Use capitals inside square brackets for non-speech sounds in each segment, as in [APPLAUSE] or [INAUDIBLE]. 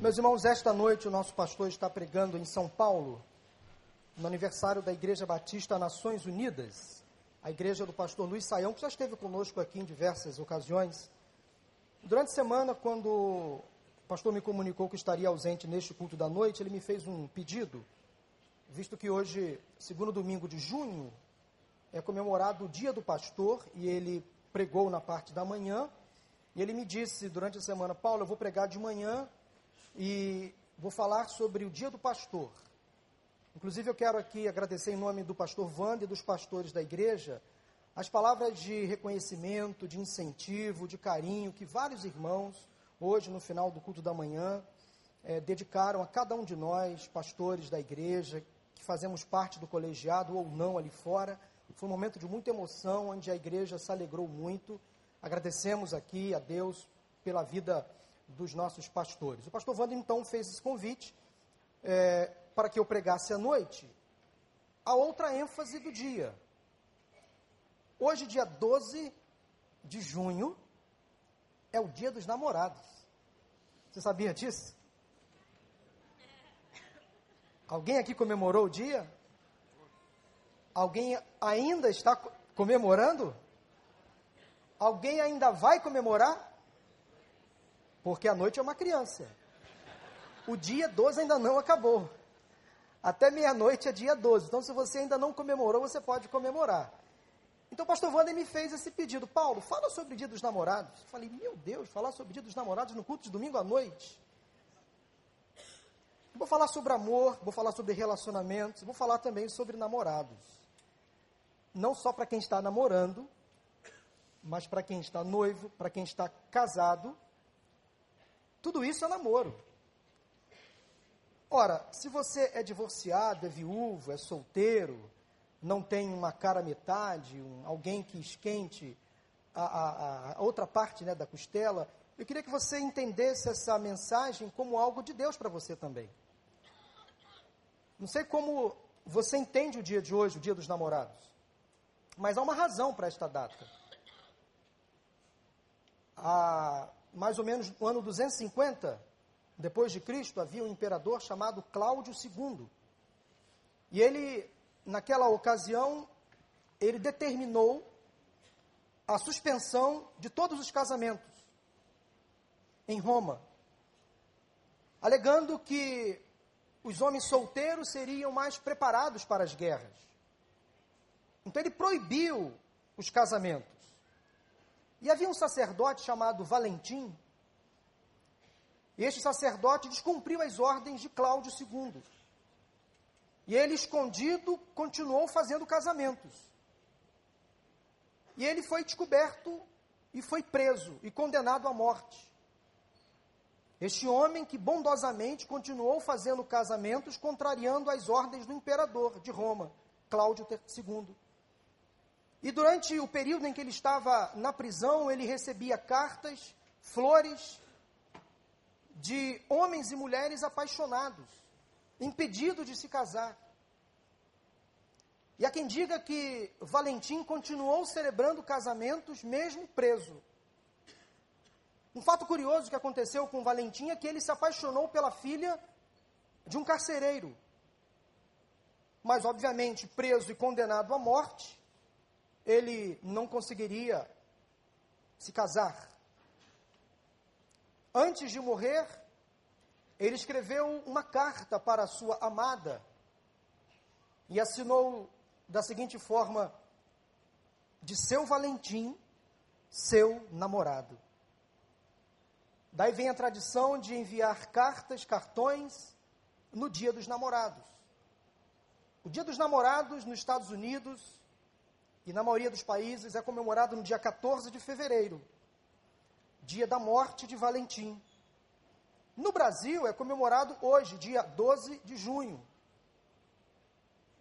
Meus irmãos, esta noite o nosso pastor está pregando em São Paulo, no aniversário da Igreja Batista Nações Unidas, a igreja do pastor Luiz Saião, que já esteve conosco aqui em diversas ocasiões. Durante a semana, quando o pastor me comunicou que estaria ausente neste culto da noite, ele me fez um pedido, visto que hoje, segundo domingo de junho, é comemorado o Dia do Pastor e ele pregou na parte da manhã. E ele me disse durante a semana, Paulo, eu vou pregar de manhã e vou falar sobre o Dia do Pastor. Inclusive, eu quero aqui agradecer em nome do pastor Wanda e dos pastores da igreja as palavras de reconhecimento, de incentivo, de carinho que vários irmãos, hoje no final do culto da manhã, é, dedicaram a cada um de nós, pastores da igreja, que fazemos parte do colegiado ou não ali fora. Foi um momento de muita emoção, onde a igreja se alegrou muito. Agradecemos aqui a Deus pela vida dos nossos pastores. O pastor Wanda então fez esse convite é, para que eu pregasse à noite a outra ênfase do dia. Hoje, dia 12 de junho, é o dia dos namorados. Você sabia disso? Alguém aqui comemorou o dia? Alguém ainda está comemorando? Alguém ainda vai comemorar? Porque a noite é uma criança. O dia 12 ainda não acabou. Até meia-noite é dia 12. Então, se você ainda não comemorou, você pode comemorar. Então, o pastor Wander me fez esse pedido. Paulo, fala sobre o dia dos namorados. Eu falei, meu Deus, falar sobre o dia dos namorados no culto de domingo à noite. Vou falar sobre amor, vou falar sobre relacionamentos, vou falar também sobre namorados. Não só para quem está namorando, mas para quem está noivo, para quem está casado tudo isso é namoro. Ora, se você é divorciado, é viúvo, é solteiro, não tem uma cara metade, um, alguém que esquente a, a, a outra parte né, da costela, eu queria que você entendesse essa mensagem como algo de Deus para você também. Não sei como você entende o dia de hoje, o dia dos namorados, mas há uma razão para esta data. A mais ou menos no ano 250 depois de Cristo, havia um imperador chamado Cláudio II. E ele, naquela ocasião, ele determinou a suspensão de todos os casamentos em Roma, alegando que os homens solteiros seriam mais preparados para as guerras. Então ele proibiu os casamentos. E havia um sacerdote chamado Valentim, este sacerdote descumpriu as ordens de Cláudio II. E ele, escondido, continuou fazendo casamentos. E ele foi descoberto e foi preso e condenado à morte. Este homem que bondosamente continuou fazendo casamentos, contrariando as ordens do imperador de Roma, Cláudio II. E durante o período em que ele estava na prisão, ele recebia cartas, flores de homens e mulheres apaixonados, impedidos de se casar. E há quem diga que Valentim continuou celebrando casamentos mesmo preso. Um fato curioso que aconteceu com Valentim é que ele se apaixonou pela filha de um carcereiro. Mas, obviamente, preso e condenado à morte, ele não conseguiria se casar. Antes de morrer, ele escreveu uma carta para a sua amada e assinou da seguinte forma: de seu Valentim, seu namorado. Daí vem a tradição de enviar cartas, cartões no Dia dos Namorados. O Dia dos Namorados nos Estados Unidos e na maioria dos países é comemorado no dia 14 de fevereiro, dia da morte de Valentim. No Brasil é comemorado hoje, dia 12 de junho.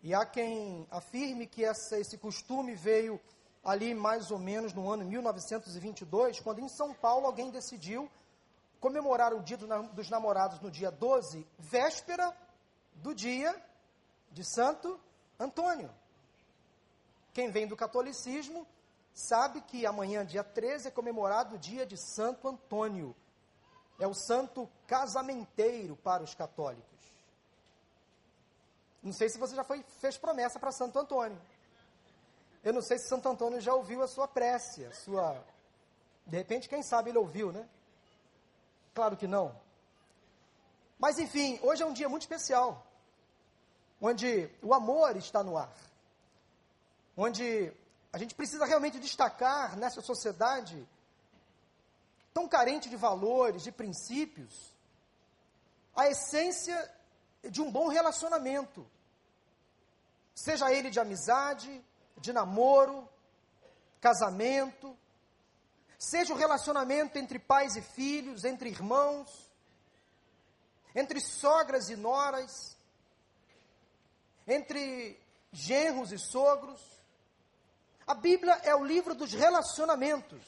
E há quem afirme que essa, esse costume veio ali mais ou menos no ano 1922, quando em São Paulo alguém decidiu comemorar o dia do, dos namorados no dia 12, véspera do dia de Santo Antônio. Quem vem do catolicismo sabe que amanhã, dia 13, é comemorado o dia de Santo Antônio. é o santo casamenteiro para os católicos. Não sei se você já foi, fez promessa para Santo Antônio. Eu não sei se Santo Antônio já ouviu a sua prece, a sua. De repente, quem sabe ele ouviu, né? Claro que não. Mas enfim, hoje é um dia muito especial, onde o amor está no ar, onde a gente precisa realmente destacar nessa sociedade tão carente de valores, de princípios, a essência de um bom relacionamento, seja ele de amizade, de namoro, casamento, seja o relacionamento entre pais e filhos, entre irmãos, entre sogras e noras, entre genros e sogros. A Bíblia é o livro dos relacionamentos.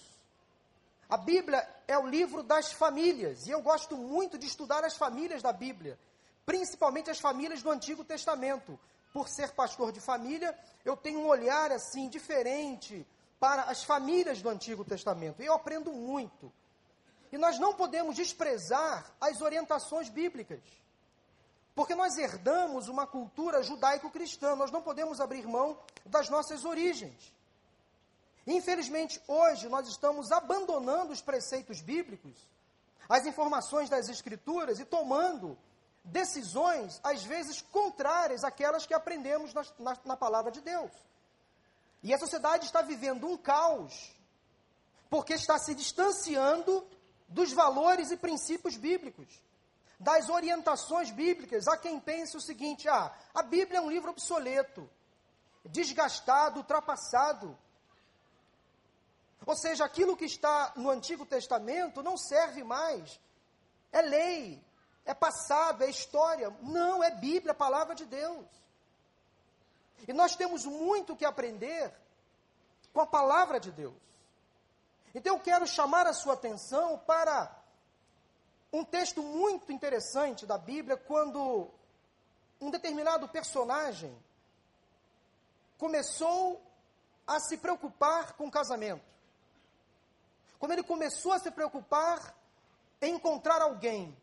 A Bíblia é o livro das famílias. E eu gosto muito de estudar as famílias da Bíblia, principalmente as famílias do Antigo Testamento. Por ser pastor de família, eu tenho um olhar assim diferente para as famílias do Antigo Testamento. E eu aprendo muito. E nós não podemos desprezar as orientações bíblicas. Porque nós herdamos uma cultura judaico-cristã, nós não podemos abrir mão das nossas origens. Infelizmente, hoje nós estamos abandonando os preceitos bíblicos, as informações das Escrituras e tomando decisões, às vezes contrárias àquelas que aprendemos na, na, na palavra de Deus. E a sociedade está vivendo um caos, porque está se distanciando dos valores e princípios bíblicos, das orientações bíblicas. Há quem pense o seguinte: ah, a Bíblia é um livro obsoleto, desgastado, ultrapassado. Ou seja, aquilo que está no Antigo Testamento não serve mais. É lei, é passado, é história. Não, é Bíblia, a palavra de Deus. E nós temos muito que aprender com a palavra de Deus. Então eu quero chamar a sua atenção para um texto muito interessante da Bíblia, quando um determinado personagem começou a se preocupar com casamento. Quando ele começou a se preocupar em encontrar alguém.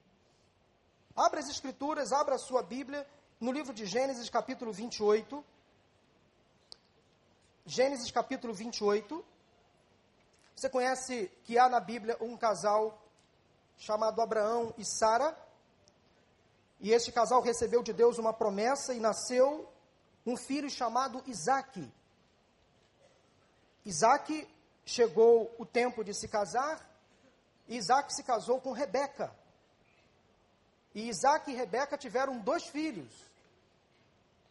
Abra as Escrituras, abra a sua Bíblia, no livro de Gênesis, capítulo 28. Gênesis, capítulo 28. Você conhece que há na Bíblia um casal chamado Abraão e Sara? E este casal recebeu de Deus uma promessa e nasceu um filho chamado Isaac. Isaac chegou o tempo de se casar, Isaac se casou com Rebeca. E Isaac e Rebeca tiveram dois filhos.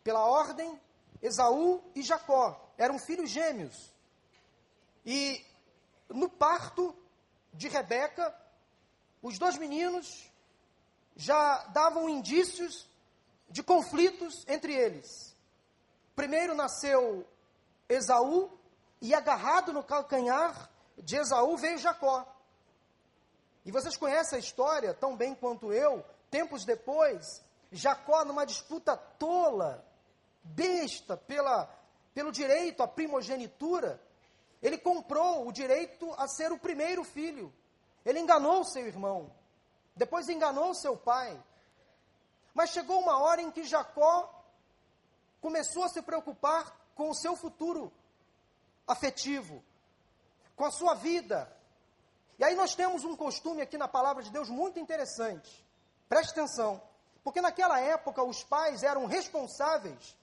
Pela ordem, Esaú e Jacó. Eram filhos gêmeos. E no parto de Rebeca, os dois meninos já davam indícios de conflitos entre eles. Primeiro nasceu Esaú, e agarrado no calcanhar de Esaú veio Jacó. E vocês conhecem a história tão bem quanto eu. Tempos depois, Jacó, numa disputa tola, besta, pela, pelo direito à primogenitura, ele comprou o direito a ser o primeiro filho. Ele enganou seu irmão. Depois enganou seu pai. Mas chegou uma hora em que Jacó começou a se preocupar com o seu futuro afetivo, com a sua vida. E aí nós temos um costume aqui na palavra de Deus muito interessante. Preste atenção. Porque naquela época os pais eram responsáveis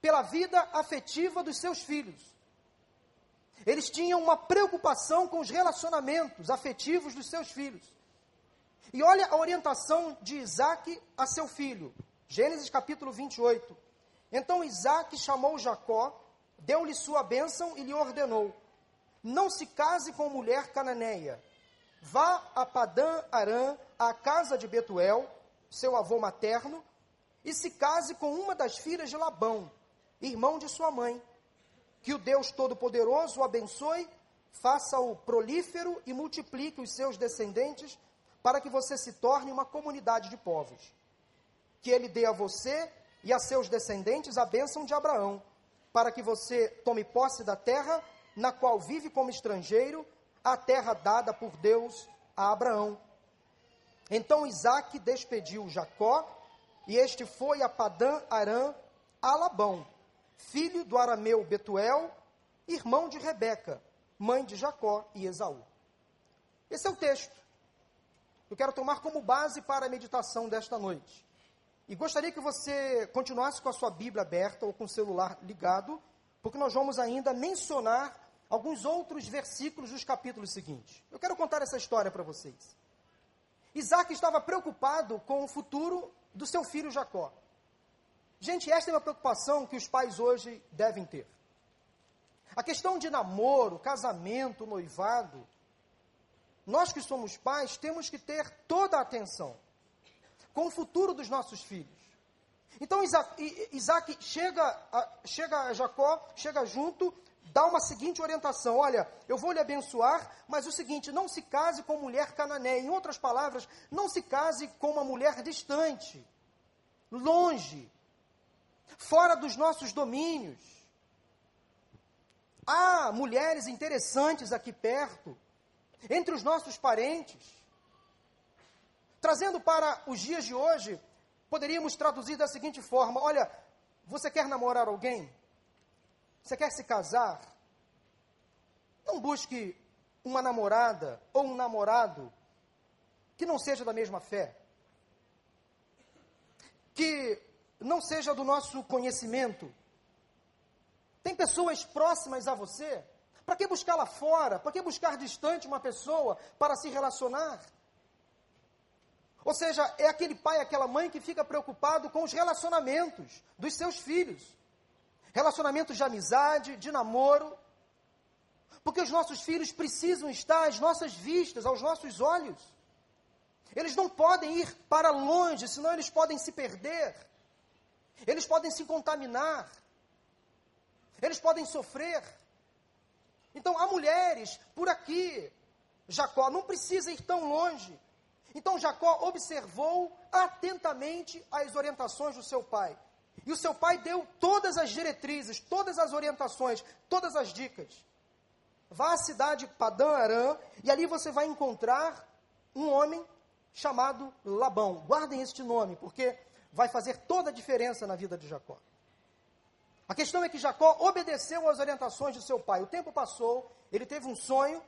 pela vida afetiva dos seus filhos. Eles tinham uma preocupação com os relacionamentos afetivos dos seus filhos. E olha a orientação de Isaac a seu filho. Gênesis capítulo 28. Então Isaac chamou Jacó, deu-lhe sua bênção e lhe ordenou: Não se case com mulher cananeia. Vá a Padã Arã, à casa de Betuel, seu avô materno, e se case com uma das filhas de Labão, irmão de sua mãe que o Deus Todo-Poderoso o abençoe, faça-o prolífero e multiplique os seus descendentes, para que você se torne uma comunidade de povos. Que ele dê a você e a seus descendentes a bênção de Abraão, para que você tome posse da terra na qual vive como estrangeiro, a terra dada por Deus a Abraão. Então Isaac despediu Jacó, e este foi a Padã Arã a Labão, filho do arameu Betuel, irmão de Rebeca, mãe de Jacó e Esaú. Esse é o texto. Eu quero tomar como base para a meditação desta noite. E gostaria que você continuasse com a sua Bíblia aberta ou com o celular ligado, porque nós vamos ainda mencionar alguns outros versículos dos capítulos seguintes. Eu quero contar essa história para vocês. Isaac estava preocupado com o futuro do seu filho Jacó. Gente, esta é uma preocupação que os pais hoje devem ter. A questão de namoro, casamento, noivado, nós que somos pais temos que ter toda a atenção com o futuro dos nossos filhos. Então Isaac, chega, a, chega a Jacó, chega junto, dá uma seguinte orientação: olha, eu vou lhe abençoar, mas o seguinte, não se case com mulher cananeia. Em outras palavras, não se case com uma mulher distante, longe, fora dos nossos domínios. Há mulheres interessantes aqui perto, entre os nossos parentes. Trazendo para os dias de hoje, poderíamos traduzir da seguinte forma: olha, você quer namorar alguém? Você quer se casar? Não busque uma namorada ou um namorado que não seja da mesma fé, que não seja do nosso conhecimento. Tem pessoas próximas a você. Para que buscar lá fora? Para que buscar distante uma pessoa para se relacionar? Ou seja, é aquele pai, aquela mãe que fica preocupado com os relacionamentos dos seus filhos relacionamentos de amizade, de namoro, porque os nossos filhos precisam estar às nossas vistas, aos nossos olhos. Eles não podem ir para longe, senão eles podem se perder. Eles podem se contaminar. Eles podem sofrer. Então, há mulheres por aqui. Jacó não precisa ir tão longe. Então, Jacó observou atentamente as orientações do seu pai. E o seu pai deu todas as diretrizes, todas as orientações, todas as dicas. Vá à cidade Padã Arã e ali você vai encontrar um homem chamado Labão. Guardem este nome, porque vai fazer toda a diferença na vida de Jacó. A questão é que Jacó obedeceu às orientações de seu pai. O tempo passou, ele teve um sonho,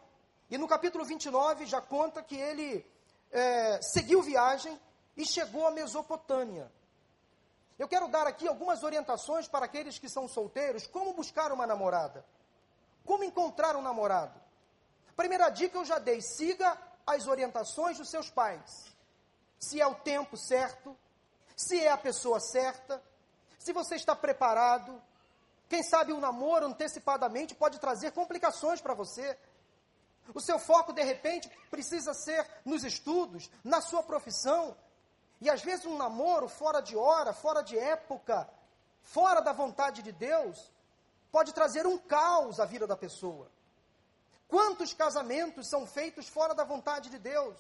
e no capítulo 29 já conta que ele é, seguiu viagem e chegou à Mesopotâmia. Eu quero dar aqui algumas orientações para aqueles que são solteiros, como buscar uma namorada. Como encontrar um namorado. Primeira dica eu já dei, siga as orientações dos seus pais. Se é o tempo certo, se é a pessoa certa, se você está preparado. Quem sabe o um namoro antecipadamente pode trazer complicações para você. O seu foco, de repente, precisa ser nos estudos, na sua profissão, e às vezes um namoro fora de hora, fora de época, fora da vontade de Deus, pode trazer um caos à vida da pessoa. Quantos casamentos são feitos fora da vontade de Deus?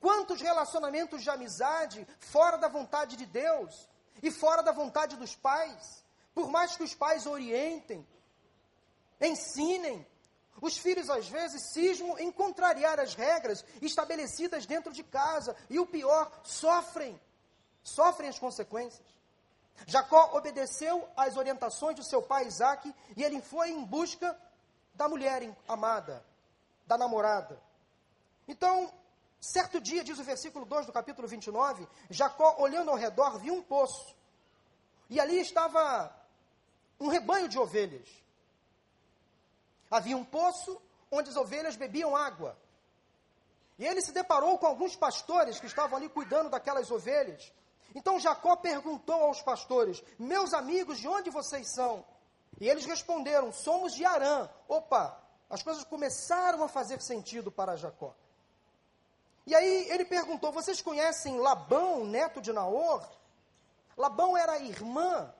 Quantos relacionamentos de amizade fora da vontade de Deus e fora da vontade dos pais? Por mais que os pais orientem, ensinem, os filhos, às vezes, cismam em contrariar as regras estabelecidas dentro de casa. E o pior, sofrem. Sofrem as consequências. Jacó obedeceu às orientações do seu pai Isaac e ele foi em busca da mulher amada, da namorada. Então, certo dia, diz o versículo 2 do capítulo 29, Jacó, olhando ao redor, viu um poço. E ali estava um rebanho de ovelhas. Havia um poço onde as ovelhas bebiam água. E ele se deparou com alguns pastores que estavam ali cuidando daquelas ovelhas. Então Jacó perguntou aos pastores: Meus amigos, de onde vocês são? E eles responderam: Somos de Arã. Opa, as coisas começaram a fazer sentido para Jacó. E aí ele perguntou: Vocês conhecem Labão, neto de Naor? Labão era irmã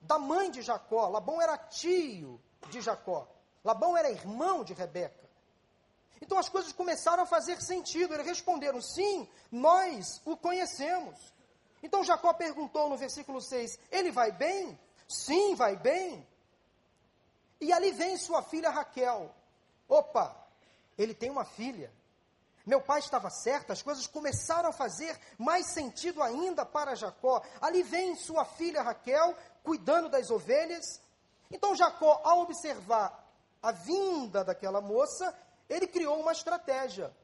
da mãe de Jacó. Labão era tio de Jacó. Labão era irmão de Rebeca. Então as coisas começaram a fazer sentido. Eles responderam: sim, nós o conhecemos. Então Jacó perguntou no versículo 6: Ele vai bem? Sim, vai bem. E ali vem sua filha Raquel. Opa, ele tem uma filha. Meu pai estava certo, as coisas começaram a fazer mais sentido ainda para Jacó. Ali vem sua filha Raquel, cuidando das ovelhas. Então Jacó, ao observar a vinda daquela moça, ele criou uma estratégia.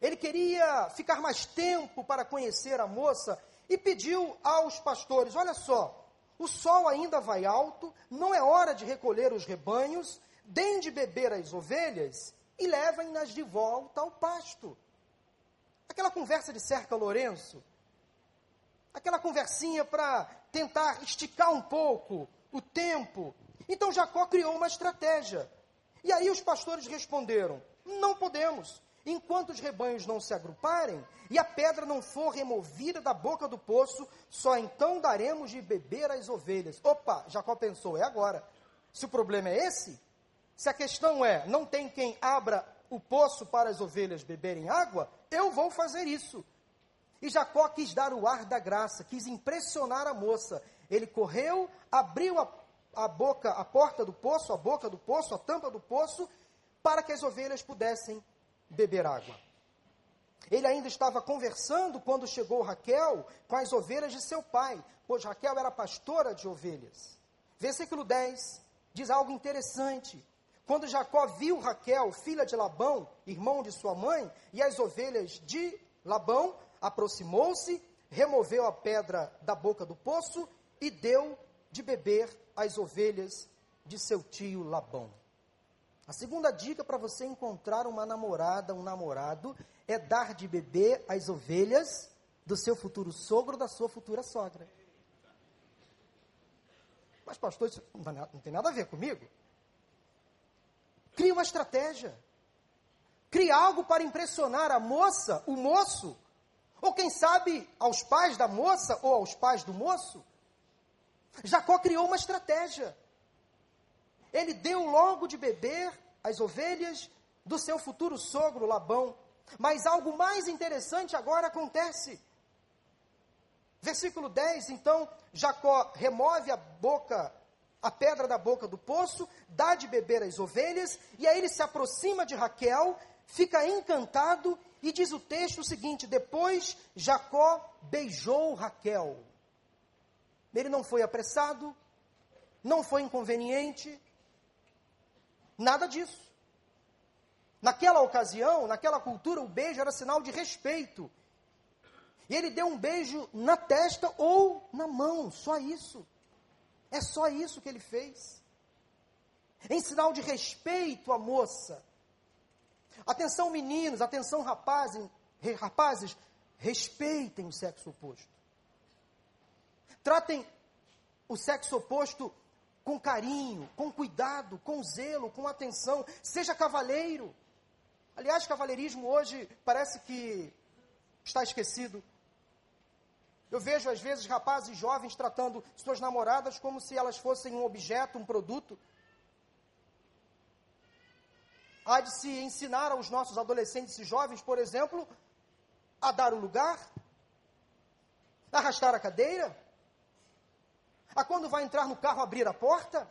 Ele queria ficar mais tempo para conhecer a moça e pediu aos pastores: Olha só, o sol ainda vai alto, não é hora de recolher os rebanhos, deem de beber as ovelhas e levem-nas de volta ao pasto. Aquela conversa de cerca Lourenço, aquela conversinha para tentar esticar um pouco o tempo. Então Jacó criou uma estratégia. E aí os pastores responderam: não podemos. Enquanto os rebanhos não se agruparem e a pedra não for removida da boca do poço, só então daremos de beber às ovelhas. Opa, Jacó pensou, é agora. Se o problema é esse, se a questão é, não tem quem abra o poço para as ovelhas beberem água, eu vou fazer isso. E Jacó quis dar o ar da graça, quis impressionar a moça. Ele correu, abriu a, a boca, a porta do poço, a boca do poço, a tampa do poço, para que as ovelhas pudessem beber água. Ele ainda estava conversando quando chegou Raquel com as ovelhas de seu pai, pois Raquel era pastora de ovelhas. Versículo 10 diz algo interessante. Quando Jacó viu Raquel, filha de Labão, irmão de sua mãe, e as ovelhas de Labão, aproximou-se, removeu a pedra da boca do poço e deu de beber às ovelhas de seu tio Labão. A segunda dica para você encontrar uma namorada, um namorado, é dar de beber às ovelhas do seu futuro sogro, da sua futura sogra. Mas, pastor, isso não tem nada a ver comigo. Crie uma estratégia. Crie algo para impressionar a moça, o moço, ou quem sabe aos pais da moça ou aos pais do moço. Jacó criou uma estratégia. Ele deu logo de beber as ovelhas do seu futuro sogro Labão. Mas algo mais interessante agora acontece. Versículo 10, então, Jacó remove a boca a pedra da boca do poço, dá de beber às ovelhas, e aí ele se aproxima de Raquel, fica encantado, e diz o texto o seguinte: depois Jacó beijou Raquel. Ele não foi apressado, não foi inconveniente, nada disso. Naquela ocasião, naquela cultura, o beijo era sinal de respeito. E ele deu um beijo na testa ou na mão, só isso. É só isso que ele fez. Em sinal de respeito à moça. Atenção, meninos, atenção, rapazes, rapazes, respeitem o sexo oposto. Tratem o sexo oposto com carinho, com cuidado, com zelo, com atenção. Seja cavaleiro. Aliás, cavalheirismo hoje parece que está esquecido. Eu vejo, às vezes, rapazes jovens tratando suas namoradas como se elas fossem um objeto, um produto. Há de se ensinar aos nossos adolescentes e jovens, por exemplo, a dar o lugar, a arrastar a cadeira, a quando vai entrar no carro abrir a porta,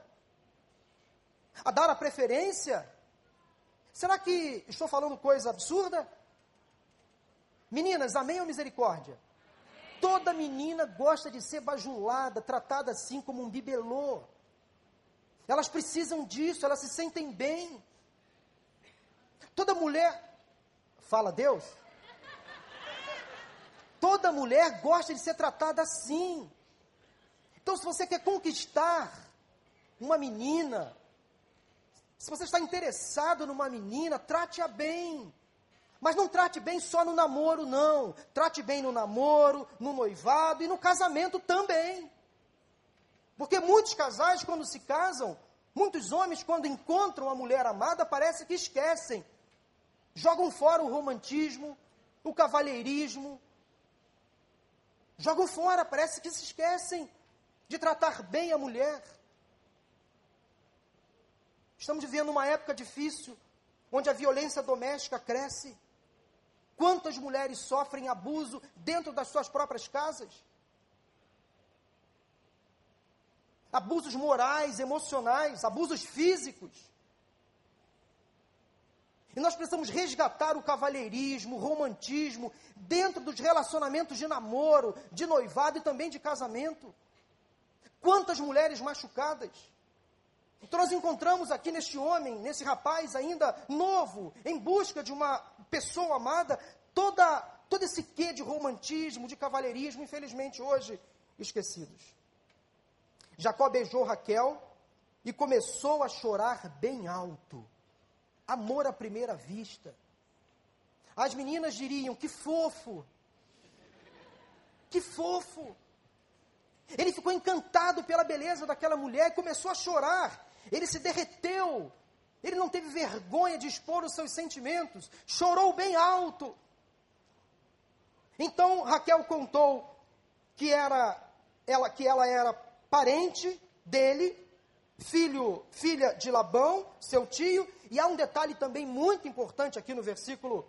a dar a preferência. Será que estou falando coisa absurda? Meninas, amém ou misericórdia? Toda menina gosta de ser bajulada, tratada assim como um bibelô. Elas precisam disso, elas se sentem bem. Toda mulher, fala Deus, toda mulher gosta de ser tratada assim. Então, se você quer conquistar uma menina, se você está interessado numa menina, trate-a bem. Mas não trate bem só no namoro, não. Trate bem no namoro, no noivado e no casamento também. Porque muitos casais, quando se casam, muitos homens, quando encontram a mulher amada, parece que esquecem. Jogam fora o romantismo, o cavalheirismo. Jogam fora, parece que se esquecem de tratar bem a mulher. Estamos vivendo uma época difícil, onde a violência doméstica cresce. Quantas mulheres sofrem abuso dentro das suas próprias casas? Abusos morais, emocionais, abusos físicos. E nós precisamos resgatar o cavalheirismo, o romantismo, dentro dos relacionamentos de namoro, de noivado e também de casamento. Quantas mulheres machucadas. Então nós encontramos aqui neste homem, nesse rapaz ainda novo, em busca de uma pessoa amada, toda, todo esse quê de romantismo, de cavalheirismo, infelizmente hoje esquecidos. Jacó beijou Raquel e começou a chorar bem alto. Amor à primeira vista. As meninas diriam: que fofo! Que fofo! Ele ficou encantado pela beleza daquela mulher e começou a chorar. Ele se derreteu. Ele não teve vergonha de expor os seus sentimentos. Chorou bem alto. Então Raquel contou que era ela que ela era parente dele, filho, filha de Labão, seu tio, e há um detalhe também muito importante aqui no versículo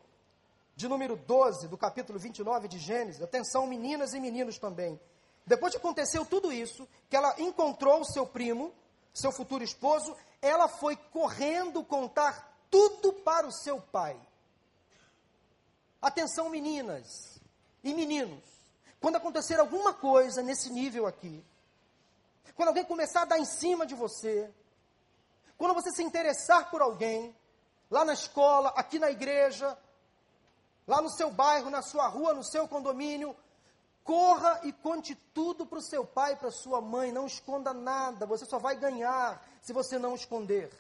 de número 12 do capítulo 29 de Gênesis. Atenção, meninas e meninos também. Depois que aconteceu tudo isso, que ela encontrou o seu primo, seu futuro esposo, ela foi correndo contar tudo para o seu pai. Atenção, meninas e meninos. Quando acontecer alguma coisa nesse nível aqui, quando alguém começar a dar em cima de você, quando você se interessar por alguém, lá na escola, aqui na igreja, lá no seu bairro, na sua rua, no seu condomínio, corra e conte tudo para o seu pai, para sua mãe, não esconda nada, você só vai ganhar se você não esconder.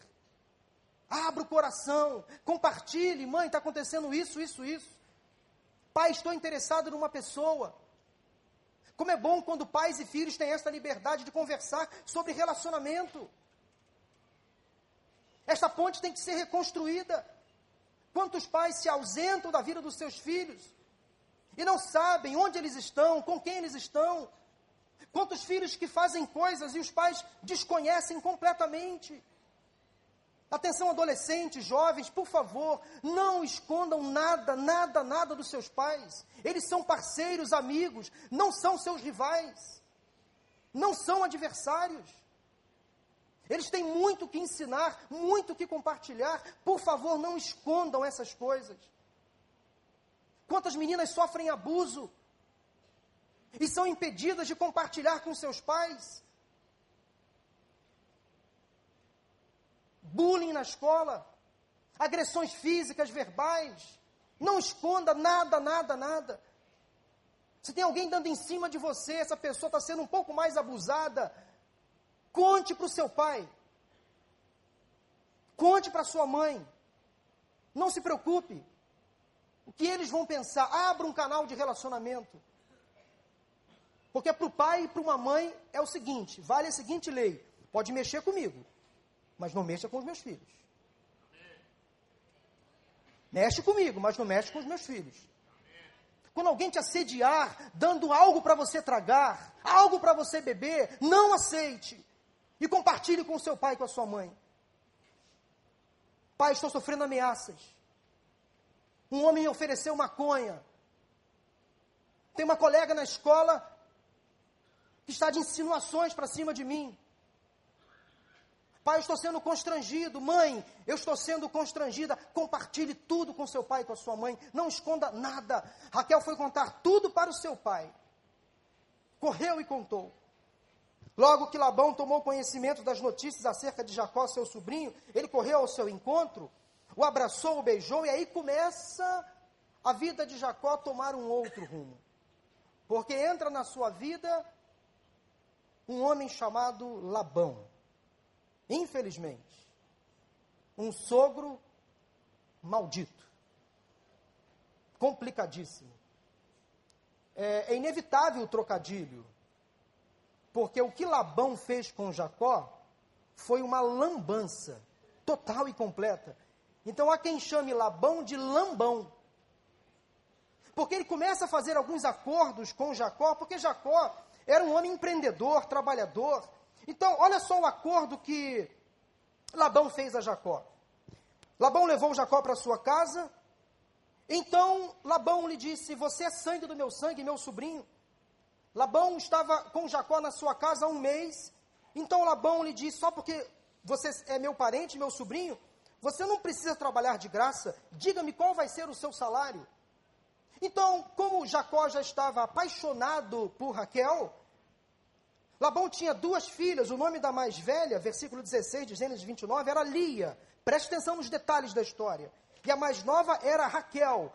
Abra o coração, compartilhe, mãe, está acontecendo isso, isso, isso. Pai, estou interessado numa pessoa. Como é bom quando pais e filhos têm essa liberdade de conversar sobre relacionamento. Esta ponte tem que ser reconstruída. Quantos pais se ausentam da vida dos seus filhos e não sabem onde eles estão, com quem eles estão? Quantos filhos que fazem coisas e os pais desconhecem completamente? Atenção, adolescentes, jovens, por favor, não escondam nada, nada, nada dos seus pais. Eles são parceiros, amigos, não são seus rivais, não são adversários. Eles têm muito que ensinar, muito que compartilhar. Por favor, não escondam essas coisas. Quantas meninas sofrem abuso e são impedidas de compartilhar com seus pais? bullying na escola, agressões físicas, verbais. Não esconda nada, nada, nada. Se tem alguém dando em cima de você, essa pessoa está sendo um pouco mais abusada, conte para o seu pai. Conte para sua mãe. Não se preocupe. O que eles vão pensar? Abra um canal de relacionamento. Porque para o pai e para uma mãe é o seguinte: vale a seguinte lei: pode mexer comigo, mas não mexa com os meus filhos. Mexe comigo, mas não mexe com os meus filhos. Quando alguém te assediar, dando algo para você tragar, algo para você beber, não aceite. E compartilhe com o seu pai e com a sua mãe. Pai, estou sofrendo ameaças. Um homem me ofereceu maconha. Tem uma colega na escola que está de insinuações para cima de mim. Pai, eu estou sendo constrangido. Mãe, eu estou sendo constrangida. Compartilhe tudo com seu pai e com a sua mãe. Não esconda nada. Raquel foi contar tudo para o seu pai. Correu e contou. Logo que Labão tomou conhecimento das notícias acerca de Jacó, seu sobrinho, ele correu ao seu encontro, o abraçou, o beijou, e aí começa a vida de Jacó a tomar um outro rumo. Porque entra na sua vida um homem chamado Labão. Infelizmente, um sogro maldito, complicadíssimo. É, é inevitável o trocadilho, porque o que Labão fez com Jacó foi uma lambança total e completa. Então há quem chame Labão de lambão. Porque ele começa a fazer alguns acordos com Jacó, porque Jacó era um homem empreendedor, trabalhador, então, olha só o acordo que Labão fez a Jacó. Labão levou Jacó para sua casa. Então, Labão lhe disse: Você é sangue do meu sangue, meu sobrinho. Labão estava com Jacó na sua casa há um mês. Então, Labão lhe disse: Só porque você é meu parente, meu sobrinho, Você não precisa trabalhar de graça, diga-me qual vai ser o seu salário. Então, como Jacó já estava apaixonado por Raquel, Labão tinha duas filhas, o nome da mais velha, versículo 16 de Gênesis 29, era Lia. Preste atenção nos detalhes da história. E a mais nova era Raquel.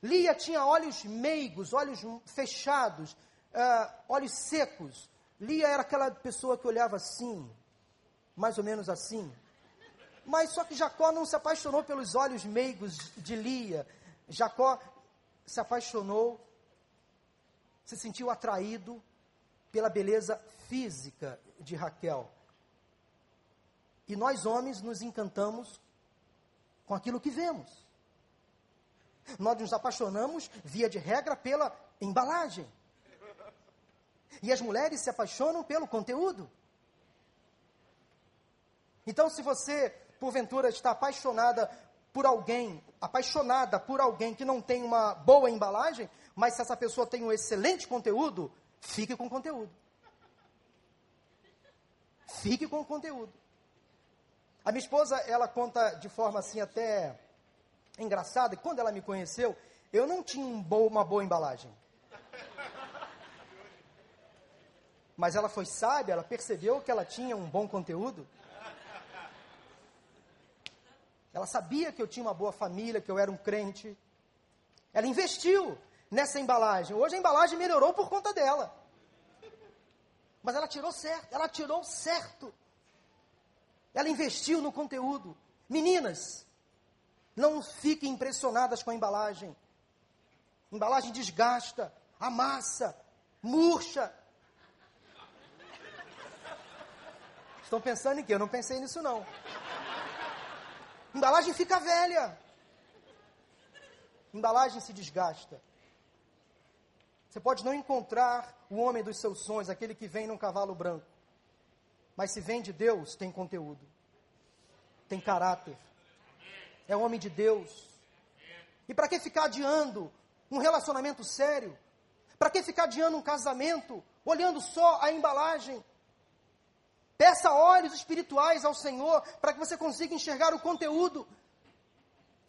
Lia tinha olhos meigos, olhos fechados, uh, olhos secos. Lia era aquela pessoa que olhava assim, mais ou menos assim. Mas só que Jacó não se apaixonou pelos olhos meigos de Lia. Jacó se apaixonou, se sentiu atraído pela beleza física de Raquel. E nós homens nos encantamos com aquilo que vemos. Nós nos apaixonamos, via de regra, pela embalagem. E as mulheres se apaixonam pelo conteúdo. Então, se você, porventura, está apaixonada por alguém, apaixonada por alguém que não tem uma boa embalagem, mas se essa pessoa tem um excelente conteúdo, fique com o conteúdo. Fique com o conteúdo. A minha esposa, ela conta de forma assim até engraçada, que quando ela me conheceu, eu não tinha um uma boa embalagem. Mas ela foi sábia, ela percebeu que ela tinha um bom conteúdo. Ela sabia que eu tinha uma boa família, que eu era um crente. Ela investiu nessa embalagem. Hoje a embalagem melhorou por conta dela. Mas ela tirou certo, ela tirou certo. Ela investiu no conteúdo. Meninas, não fiquem impressionadas com a embalagem. Embalagem desgasta, amassa, murcha. Estão pensando em quê? Eu não pensei nisso não. Embalagem fica velha. Embalagem se desgasta. Você pode não encontrar o homem dos seus sonhos, aquele que vem num cavalo branco. Mas se vem de Deus, tem conteúdo, tem caráter, é homem de Deus. E para que ficar adiando um relacionamento sério? Para que ficar adiando um casamento, olhando só a embalagem? Peça olhos espirituais ao Senhor para que você consiga enxergar o conteúdo.